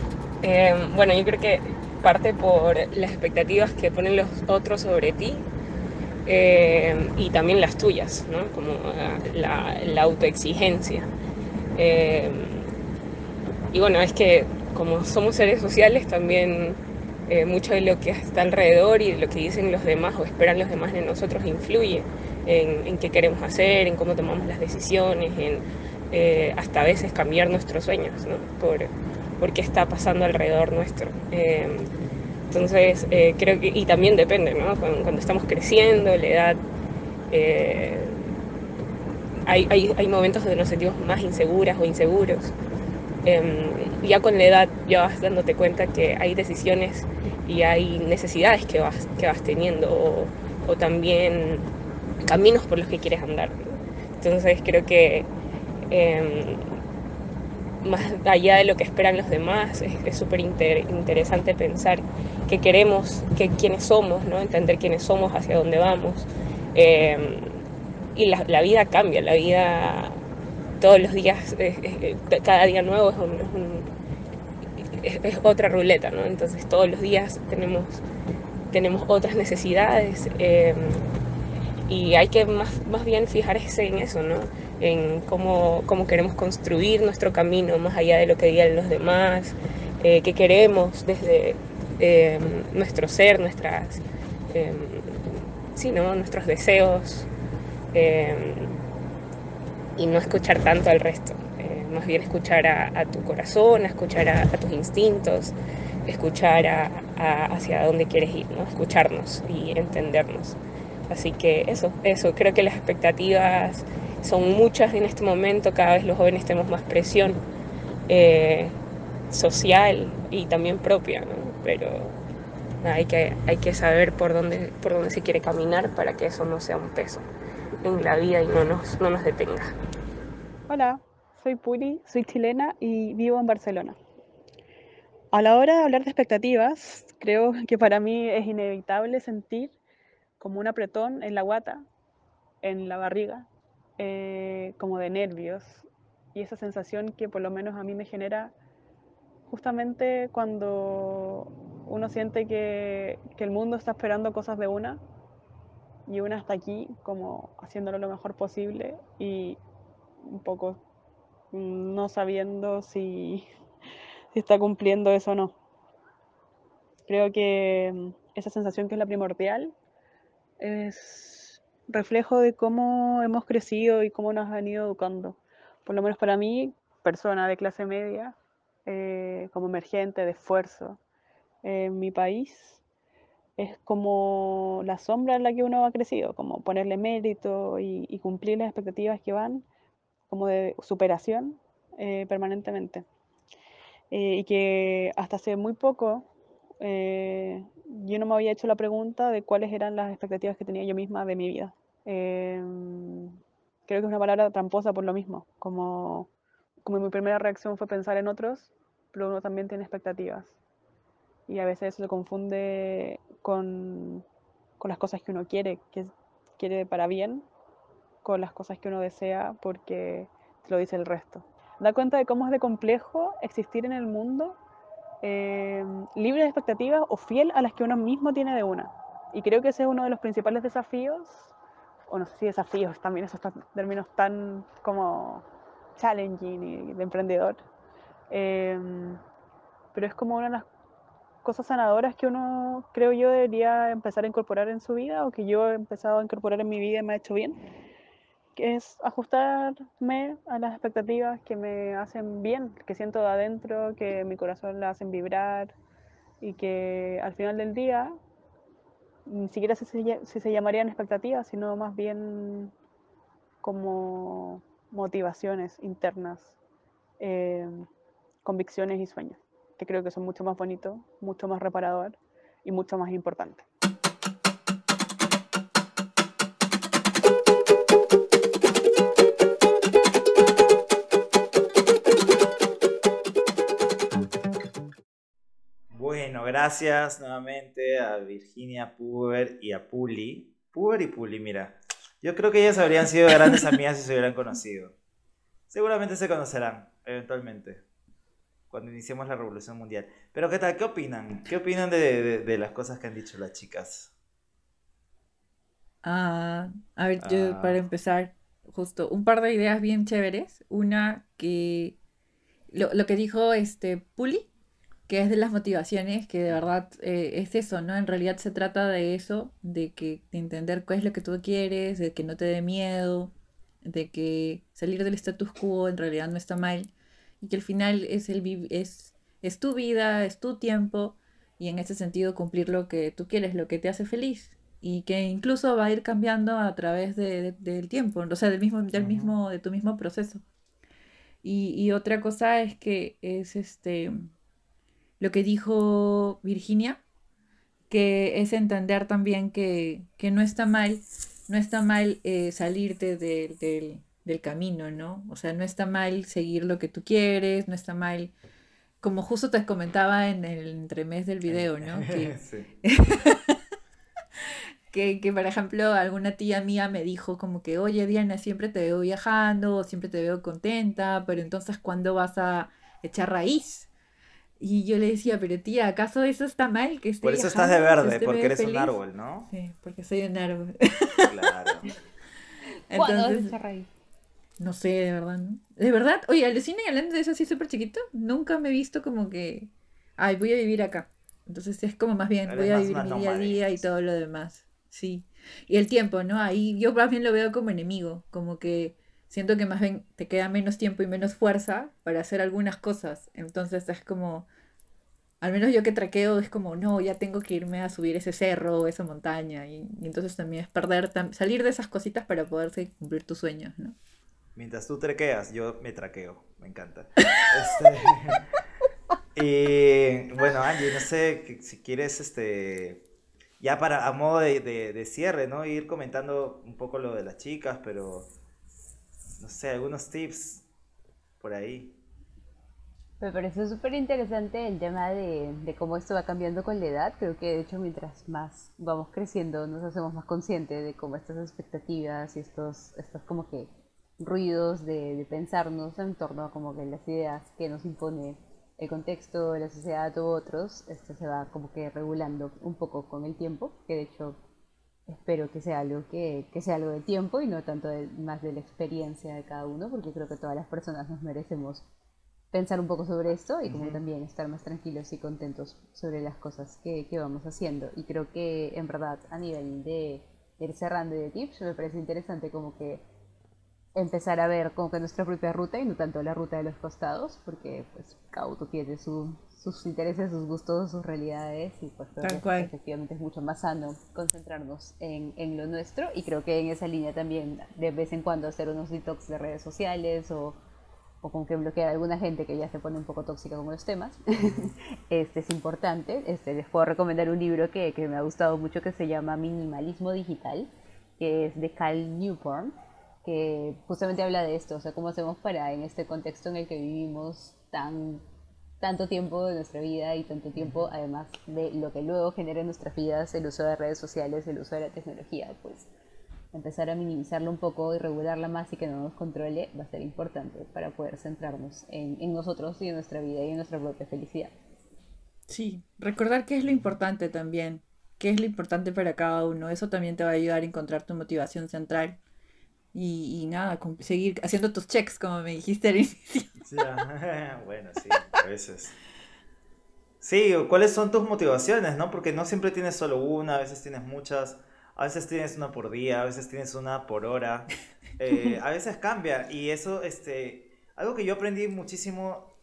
[SPEAKER 7] Eh, bueno, yo creo que parte por las expectativas que ponen los otros sobre ti eh, y también las tuyas, ¿no? Como eh, la, la autoexigencia. Eh, y bueno, es que como somos seres sociales, también eh, mucho de lo que está alrededor y de lo que dicen los demás o esperan los demás de nosotros influye en, en qué queremos hacer, en cómo tomamos las decisiones, en eh, hasta a veces cambiar nuestros sueños, ¿no? Por, por qué está pasando alrededor nuestro. Eh, entonces, eh, creo que, y también depende, ¿no? Cuando, estamos creciendo, la edad, eh, hay, hay, hay, momentos donde nos sentimos más inseguras o inseguros. Em, ya con la edad ya vas dándote cuenta que hay decisiones y hay necesidades que vas, que vas teniendo o, o también caminos por los que quieres andar. Entonces creo que em, más allá de lo que esperan los demás, es súper interesante pensar qué queremos, qué, quiénes somos, ¿no? entender quiénes somos, hacia dónde vamos. Em, y la, vida cambia, la vida todos los días, cada día nuevo es, es, otra ruleta, ¿no? entonces todos los días tenemos, tenemos otras necesidades. Em, y hay que más, más bien fijarse en eso, ¿no? En cómo, cómo, queremos construir nuestro camino más allá de lo que digan los demás, eh, qué queremos desde em, nuestro ser, nuestras, eh, sí, ¿no? nuestros deseos em, y no escuchar tanto al resto, eh, más bien escuchar a, tu corazón, escuchar a, tus instintos, escuchar hacia dónde quieres ir, ¿no? escucharnos y entendernos. Así que eso, eso, creo que las expectativas son muchas en este momento, cada vez los jóvenes tenemos más presión eh, social y también propia, pero hay, que, hay que saber por dónde, por dónde se quiere caminar para que eso no sea un peso en la vida y no nos, no nos detenga.
[SPEAKER 8] Hola, soy Puri, soy chilena y vivo en Barcelona. A la hora de hablar de expectativas, creo que para mí es inevitable sentir como un apretón en la guata, en la barriga, eh, como de nervios. Y esa sensación que por lo menos a mí me genera justamente cuando uno siente que, el mundo está esperando cosas de una y una está aquí como haciéndolo lo mejor posible y un poco no sabiendo si, si está cumpliendo eso o no. Creo que esa sensación que es la primordial es reflejo de cómo hemos crecido y cómo nos han ido educando. Por lo menos para mí, persona de clase media, eh, como emergente, de esfuerzo, en mi país, es como la sombra en la que uno ha crecido, como ponerle mérito y, cumplir las expectativas que van, como de superación eh, permanentemente. Eh, y que hasta hace muy poco yo no me había hecho la pregunta de cuáles eran las expectativas que tenía yo misma de mi vida. Em, creo que es una palabra tramposa por lo mismo, como, como mi primera reacción fue pensar en otros, pero uno también tiene expectativas. Y a veces eso se confunde con, con las cosas que uno quiere, que quiere para bien, con las cosas que uno desea porque te lo dice el resto. Da cuenta de cómo es de complejo existir en el mundo eh, libre de expectativas o fiel a las que uno mismo tiene de una. Y creo que ese es uno de los principales desafíos, o no sé si desafíos, también esos términos tan como challenging y de emprendedor. Em, pero es como una de las cosas sanadoras que uno, creo yo, debería empezar a incorporar en su vida o que yo he empezado a incorporar en mi vida y me ha hecho bien es ajustarme a las expectativas que me hacen bien, que siento de adentro, que mi corazón la hacen vibrar y que al final del día ni siquiera si se, se llamarían expectativas, sino más bien como motivaciones internas, eh, convicciones y sueños, que creo que son mucho más bonitos, mucho más reparador y mucho más importantes.
[SPEAKER 1] Gracias nuevamente a Virginia Puber y a Puli. Puber y Puli, mira. Yo creo que ellas habrían sido grandes amigas si se hubieran conocido. Seguramente se conocerán, eventualmente, cuando iniciemos la revolución mundial. Pero ¿qué tal? ¿Qué opinan? ¿Qué opinan de, las cosas que han dicho las chicas?
[SPEAKER 2] Ah, a ver, yo ah. para empezar, justo un par de ideas bien chéveres. Una que lo, lo que dijo este Puli, que es de las motivaciones, que de verdad eh, es eso, ¿no? En realidad se trata de eso, de que de entender qué es lo que tú quieres, de que no te dé miedo, de que salir del status quo en realidad no está mal y que al final es el es es tu vida, es tu tiempo y en ese sentido cumplir lo que tú quieres, lo que te hace feliz y que incluso va a ir cambiando a través de- de- del tiempo, o sea, del mismo, del mismo, de tu mismo proceso. Y, y otra cosa es que es este lo que dijo Virginia, que es entender también que, que no está mal, no está mal eh, salirte de- del, del camino, ¿no? O sea, no está mal seguir lo que tú quieres, no está mal, como justo te comentaba en el entremés del video, ¿no? [laughs] Que, [laughs] que, que, por ejemplo, alguna tía mía me dijo como que, oye, Diana, siempre te veo viajando, siempre te veo contenta, pero entonces, ¿cuándo vas a echar raíz? Y yo le decía, pero tía, ¿acaso eso está mal que esté
[SPEAKER 1] Por eso estás de
[SPEAKER 2] viajando?
[SPEAKER 1] verde,
[SPEAKER 2] ¿Usted me
[SPEAKER 1] porque eres un
[SPEAKER 2] feliz?".
[SPEAKER 1] árbol, ¿no?
[SPEAKER 2] Sí, porque soy un árbol.
[SPEAKER 1] Claro. [laughs] [laughs]
[SPEAKER 3] ¿Cuándo vas a
[SPEAKER 2] Entonces,
[SPEAKER 3] raíz?
[SPEAKER 2] no sé, de verdad, ¿no? De verdad, oye, alucina y hablando de eso así súper chiquito, nunca me he visto como que, ay, voy a vivir acá. Entonces es como más bien,
[SPEAKER 1] Eres
[SPEAKER 2] voy a vivir mi día a día y todo lo demás. Sí. Y el tiempo, ¿no? Ahí yo más bien lo veo como enemigo, como que siento que más bien te queda menos tiempo y menos fuerza para hacer algunas cosas. Entonces es como, al menos yo que traqueo es como, no, ya tengo que irme a subir ese cerro o esa montaña. Y, entonces también es perder, salir de esas cositas para poderse cumplir tus sueños, ¿no?
[SPEAKER 1] Mientras tú trequeas, yo me traqueo. Me encanta. [laughs] Este, Y bueno, Angie, no sé si quieres, este, ya para, a modo de, de- de cierre, ¿no? Ir comentando un poco lo de las chicas, pero, no sé, algunos tips por ahí.
[SPEAKER 3] Me pareció súper interesante el tema de, de cómo esto va cambiando con la edad. Creo que de hecho mientras más vamos creciendo nos hacemos más conscientes de cómo estas expectativas y estos, estos como que ruidos de, de pensarnos en torno a como que las ideas que nos impone el contexto, la sociedad u otros, esto se va como que regulando un poco con el tiempo, que de hecho espero que sea algo que, que sea algo de tiempo y no tanto de- más de la experiencia de cada uno, porque creo que todas las personas nos merecemos pensar un poco sobre esto y como también estar más tranquilos y contentos sobre las cosas que, que vamos haciendo. Y creo que en verdad a nivel de ir cerrando y de tips me parece interesante como que empezar a ver como que nuestra propia ruta y no tanto la ruta de los costados, porque pues cada uno tiene su- sus intereses, sus gustos, sus realidades y pues creo
[SPEAKER 2] Tal
[SPEAKER 3] que efectivamente es mucho más sano concentrarnos en, en lo nuestro y creo que en esa línea también de vez en cuando hacer unos detox de redes sociales o o con que bloquear a alguna gente que ya se pone un poco tóxica con los temas, [laughs] este es importante. Este, les puedo recomendar un libro que, que me ha gustado mucho que se llama Minimalismo Digital, que es de Cal Newport, que justamente habla de esto, o sea, cómo hacemos para en este contexto en el que vivimos tan tanto tiempo de nuestra vida y tanto tiempo además de lo que luego genera en nuestras vidas el uso de redes sociales, el uso de la tecnología, pues empezar a minimizarlo un poco y regularla más y que no nos controle va a ser importante para poder centrarnos en, en nosotros y en nuestra vida y en nuestra propia felicidad.
[SPEAKER 2] Sí, recordar qué es lo importante también, qué es lo importante para cada uno. Eso también te va a ayudar a encontrar tu motivación central. Y, y nada, seguir haciendo tus checks, como me dijiste al inicio. [laughs]
[SPEAKER 1] Ya, [laughs] bueno, sí, a veces. Sí, ¿cuáles son tus motivaciones, no? Porque no siempre tienes solo una, a veces tienes muchas, a veces tienes una por día, a veces tienes una por hora, [laughs] eh, a veces cambia. Y eso, este, algo que yo aprendí muchísimo,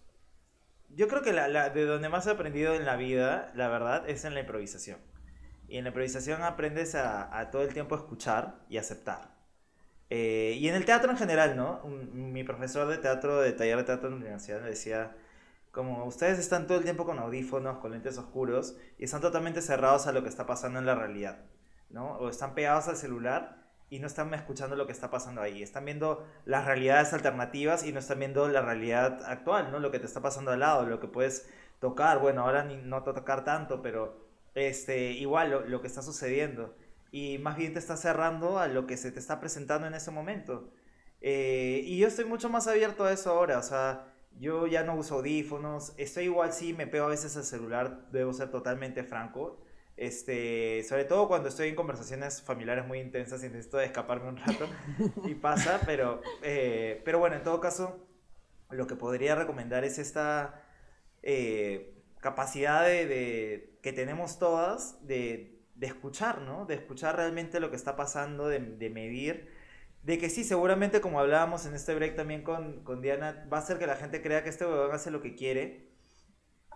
[SPEAKER 1] yo creo que la, la- de donde más he aprendido en la vida, la verdad, es en la improvisación. Y en la improvisación aprendes a, a todo el tiempo escuchar y aceptar. Eh, y en el teatro en general, ¿no? Un- mi profesor de teatro, de taller de teatro en la universidad, me decía, como ustedes están todo el tiempo con audífonos, con lentes oscuros, y están totalmente cerrados a lo que está pasando en la realidad, ¿no? O están pegados al celular y no están escuchando lo que está pasando ahí. Están viendo las realidades alternativas y no están viendo la realidad actual, ¿no? Lo que te está pasando al lado, lo que puedes tocar. Bueno, ahora ni, no tocar tanto, pero este, igual lo, lo que está sucediendo. Y más bien te está cerrando a lo que se te está presentando en ese momento. Eh, y yo estoy mucho más abierto a eso ahora, o sea, yo ya no uso audífonos, estoy igual sí, me pego a veces al celular, debo ser totalmente franco. Este, sobre todo cuando estoy en conversaciones familiares muy intensas y necesito escaparme un rato [laughs] y pasa, pero, eh, pero bueno, en todo caso, lo que podría recomendar es esta eh, capacidad de, de- que tenemos todas de, de escuchar, ¿no? De escuchar realmente lo que está pasando, de, de medir, de que sí, seguramente como hablábamos en este break también con, con Diana, va a ser que la gente crea que este huevón hace lo que quiere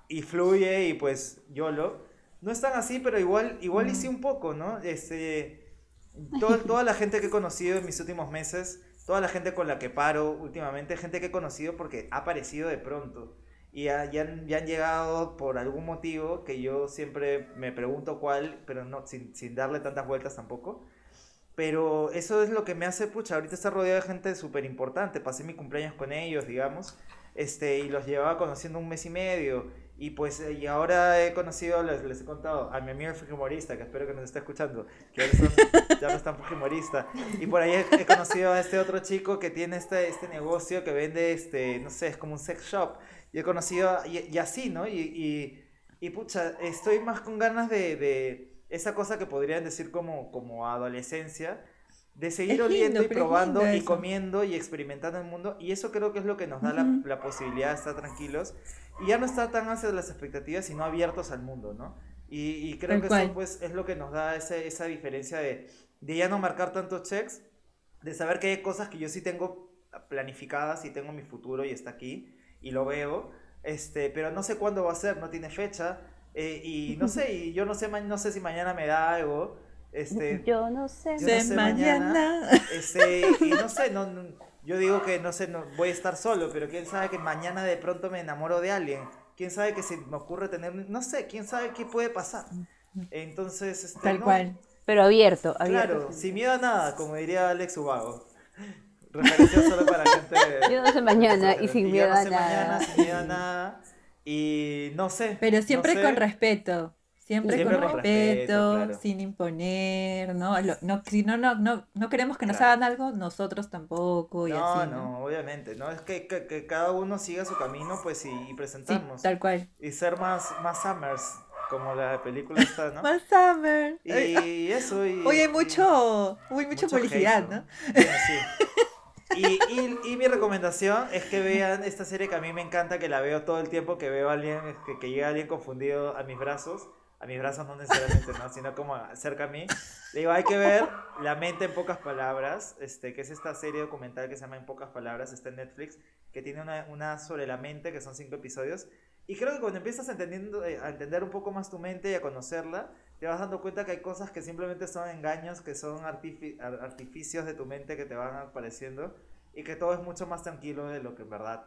[SPEAKER 1] y fluye y pues YOLO. No es tan así, pero igual, igual hice un poco, ¿no? Este, todo- [laughs] toda la gente que he conocido en mis últimos meses, toda la gente con la que paro últimamente, gente que he conocido porque ha aparecido de pronto. Y ya, ya han, ya han llegado por algún motivo que yo siempre me pregunto cuál, pero no, sin, sin darle tantas vueltas tampoco. Pero eso es lo que me hace, pucha, ahorita estar rodeado de gente súper importante. Pasé mi cumpleaños con ellos, digamos, este, y los llevaba conociendo un mes y medio. Y pues, eh, y ahora he conocido, les, les he contado, a mi amigo Fujimorista, que espero que nos esté escuchando, que ahora son- ya no es tan Fujimorista. Y por ahí he, he conocido a este otro chico que tiene este, este negocio que vende, este, no sé, es como un sex shop. Y he conocido, y, y así, ¿no? Y, y, y pucha, estoy más con ganas de, de esa cosa que podrían decir como, como adolescencia, de [laughs] seguir
[SPEAKER 2] Es
[SPEAKER 1] oliendo
[SPEAKER 2] lindo,
[SPEAKER 1] y probando
[SPEAKER 2] lindo
[SPEAKER 1] y
[SPEAKER 2] eso.
[SPEAKER 1] comiendo y experimentando el mundo. Y eso creo que es lo que nos da la, posibilidad de estar tranquilos y ya no estar tan hacia las expectativas, sino abiertos al mundo, ¿no? Y, y creo
[SPEAKER 2] Tal
[SPEAKER 1] que
[SPEAKER 2] cual.
[SPEAKER 1] eso pues es lo que nos da ese- esa diferencia de, de ya no marcar tantos checks, de saber que hay cosas que yo sí tengo planificadas y tengo mi futuro y está aquí y lo veo, este, pero no sé cuándo va a ser, no tiene fecha eh, y no sé, y yo no sé, no sé si mañana me da algo, este,
[SPEAKER 3] Yo no sé.
[SPEAKER 1] Yo no
[SPEAKER 2] De
[SPEAKER 1] sé
[SPEAKER 2] mañana.
[SPEAKER 1] este, y no sé, no, no- yo digo que no sé, no, voy a estar solo, pero quién sabe que mañana de pronto me enamoro de alguien. Quién sabe que se me ocurre tener, no sé, quién sabe qué puede pasar. Entonces, este,
[SPEAKER 2] Tal
[SPEAKER 1] no,
[SPEAKER 2] cual.
[SPEAKER 3] Pero abierto, abierto.
[SPEAKER 1] Claro, sin miedo a nada, como diría Alex Ubago. Referencia solo para gente.
[SPEAKER 3] Yo no sé mañana y sin
[SPEAKER 1] yo
[SPEAKER 3] miedo
[SPEAKER 1] no
[SPEAKER 3] a
[SPEAKER 1] sé
[SPEAKER 3] nada.
[SPEAKER 1] mañana, sin miedo a nada. Y no sé.
[SPEAKER 2] Pero
[SPEAKER 1] no
[SPEAKER 2] siempre
[SPEAKER 1] sé.
[SPEAKER 2] con respeto. Siempre,
[SPEAKER 1] Siempre
[SPEAKER 2] con
[SPEAKER 1] con
[SPEAKER 2] respeto,
[SPEAKER 1] respeto, claro.
[SPEAKER 2] sin imponer, ¿no? Lo- no si no, no, no, no queremos que nos
[SPEAKER 1] Claro.
[SPEAKER 2] hagan algo, nosotros tampoco y
[SPEAKER 1] No,
[SPEAKER 2] así, ¿no?
[SPEAKER 1] no, obviamente. No es que, que- que cada uno siga su camino, pues, y, y
[SPEAKER 2] Sí,
[SPEAKER 1] presentamos.
[SPEAKER 2] tal cual.
[SPEAKER 1] y ser más, más Summers, como la película está, ¿no? [laughs]
[SPEAKER 2] Más summer. Ay,
[SPEAKER 1] Y eso, y...
[SPEAKER 2] Hoy hay
[SPEAKER 1] y-
[SPEAKER 2] mucho, uy, mucha
[SPEAKER 1] mucho
[SPEAKER 2] publicidad,
[SPEAKER 1] hate,
[SPEAKER 2] ¿no?
[SPEAKER 1] Bueno, sí. [laughs] Y, y, y mi recomendación es que vean esta serie que a mí me encanta, que la veo todo el tiempo, que veo a alguien, que, que llega alguien confundido a mis brazos, a mis brazos no necesariamente, ¿no? sino como cerca a mí. Le digo, hay que ver La mente en pocas palabras, este, que es esta serie documental que se llama En pocas palabras, está en Netflix, que tiene una, una sobre la mente, que son cinco episodios. Y creo que cuando empiezas entendiendo, eh, a entender un poco más tu mente y a conocerla, te vas dando cuenta que hay cosas que simplemente son engaños, que son artifi- ar- artificios de tu mente que te van apareciendo y que todo es mucho más tranquilo de lo que en verdad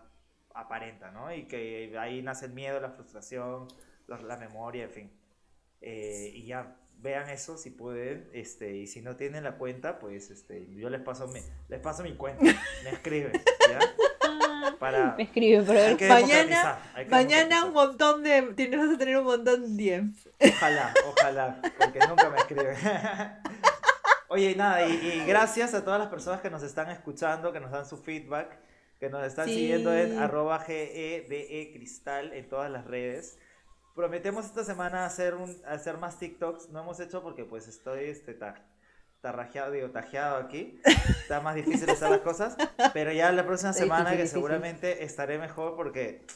[SPEAKER 1] aparenta, ¿no? Y que ahí nace el miedo, la frustración, la, la memoria, en fin. Eh, y ya, vean eso si pueden, este, y si no tienen la cuenta, pues este, yo les paso mi, les paso mi cuenta, me escriben, ¿ya? Para,
[SPEAKER 3] Me escribe, pero
[SPEAKER 1] que
[SPEAKER 2] Mañana-
[SPEAKER 1] que
[SPEAKER 2] Mañana un montón de, tienes vas a tener un montón de DMs.
[SPEAKER 1] Ojalá, ojalá, porque nunca me escriben. [laughs] Oye, y nada, y, y gracias a todas las personas que nos están escuchando, que nos dan su feedback, que nos están
[SPEAKER 2] Sí.
[SPEAKER 1] siguiendo en arroba GEDE Cristal en todas las redes. Prometemos esta semana hacer, un, hacer más TikToks. No hemos hecho porque pues estoy este, ta- tarrajeado, digo, tajeado aquí. Está más difícil hacer las cosas. Pero ya la próxima semana
[SPEAKER 3] difícil,
[SPEAKER 1] que
[SPEAKER 3] difícil.
[SPEAKER 1] seguramente estaré mejor porque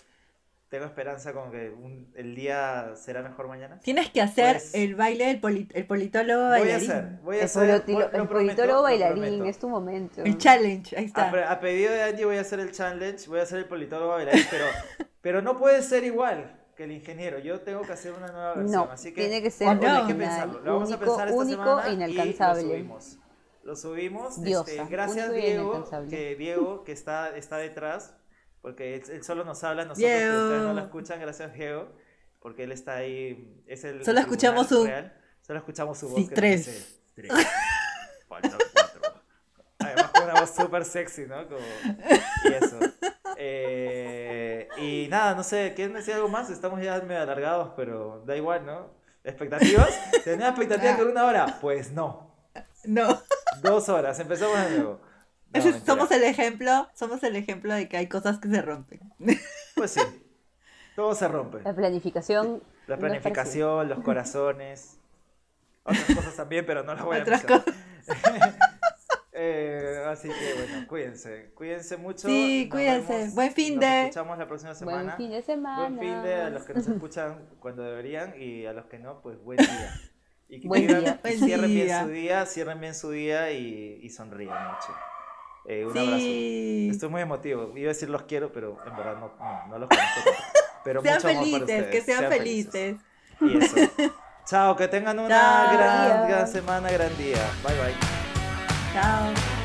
[SPEAKER 1] tengo esperanza con que un- el día será mejor mañana.
[SPEAKER 2] Tienes que hacer
[SPEAKER 1] Pues-
[SPEAKER 2] el baile del poli- el politólogo
[SPEAKER 1] Voy a hacer, voy a
[SPEAKER 3] el,
[SPEAKER 1] hacer.
[SPEAKER 3] politilo- el
[SPEAKER 1] prometo,
[SPEAKER 3] politólogo
[SPEAKER 1] lo
[SPEAKER 3] bailarín, es tu momento.
[SPEAKER 2] El challenge, ahí
[SPEAKER 1] A,
[SPEAKER 2] está.
[SPEAKER 1] pre- a pedido de Angie voy a hacer el challenge, voy a hacer el politólogo bailarín, pero, pero no puede ser igual que el ingeniero. Yo tengo que hacer una nueva versión,
[SPEAKER 3] No,
[SPEAKER 1] así que
[SPEAKER 3] tiene que ser
[SPEAKER 1] hay que
[SPEAKER 2] original,
[SPEAKER 1] pensarlo. Lo vamos a
[SPEAKER 3] único-
[SPEAKER 1] pensar esta
[SPEAKER 3] único
[SPEAKER 1] semana
[SPEAKER 3] e inalcanzable.
[SPEAKER 1] y lo subimos. Lo subimos.
[SPEAKER 3] Diosa,
[SPEAKER 1] este, gracias Diego, que Diego que está, está detrás, porque él, él solo nos habla, nosotros que ustedes no lo escuchan, gracias Diego, porque él está ahí, es el
[SPEAKER 2] Solo escuchamos su-
[SPEAKER 1] real. Solo escuchamos su voz
[SPEAKER 2] Sí,
[SPEAKER 1] que
[SPEAKER 2] tres.
[SPEAKER 1] dice, tres. Faltan cuatro. Además con una voz súper sexy, ¿no? Como- y eso. Eh, y nada, no sé, ¿quieren decir algo más? Estamos ya medio alargados, pero da igual, ¿no? ¿Expectativas? [laughs] ¿Tenía expectativas por una hora? Pues no.
[SPEAKER 2] No,
[SPEAKER 1] Dos horas, empezamos de nuevo. [laughs] No,
[SPEAKER 2] somos el ejemplo, somos el ejemplo de que hay cosas que se rompen. [laughs]
[SPEAKER 1] Pues sí, todo se rompe.
[SPEAKER 3] La planificación.
[SPEAKER 1] La
[SPEAKER 3] no
[SPEAKER 1] planificación, los corazones, otras cosas también, pero no las voy a
[SPEAKER 2] Otras
[SPEAKER 1] mencionar. Eh, así que bueno, cuídense, cuídense mucho.
[SPEAKER 2] Sí,
[SPEAKER 1] nos
[SPEAKER 2] cuídense.
[SPEAKER 1] vemos,
[SPEAKER 2] Buen fin
[SPEAKER 1] nos
[SPEAKER 2] de-
[SPEAKER 1] escuchamos la próxima semana.
[SPEAKER 3] Buen fin de semana.
[SPEAKER 1] Buen fin de a los que nos [laughs] escuchan cuando deberían y a los que no, pues buen día. Y que
[SPEAKER 3] Buen
[SPEAKER 1] tengan-
[SPEAKER 3] día.
[SPEAKER 1] y cierren bien
[SPEAKER 2] día.
[SPEAKER 1] su día, cierren bien su día y, y sonrían mucho. Eh, un
[SPEAKER 2] Sí.
[SPEAKER 1] abrazo. Estoy muy emotivo. Iba a decir los quiero, pero en verdad no, no, no los conozco. Pero
[SPEAKER 2] sean
[SPEAKER 1] mucho amor para
[SPEAKER 2] felices, que
[SPEAKER 1] ustedes,
[SPEAKER 2] sean,
[SPEAKER 1] sean
[SPEAKER 2] felices.
[SPEAKER 1] Y eso. [laughs] Chao, que tengan una
[SPEAKER 2] Chao.
[SPEAKER 1] gran, gran semana, gran día. Bye bye.
[SPEAKER 2] Chao.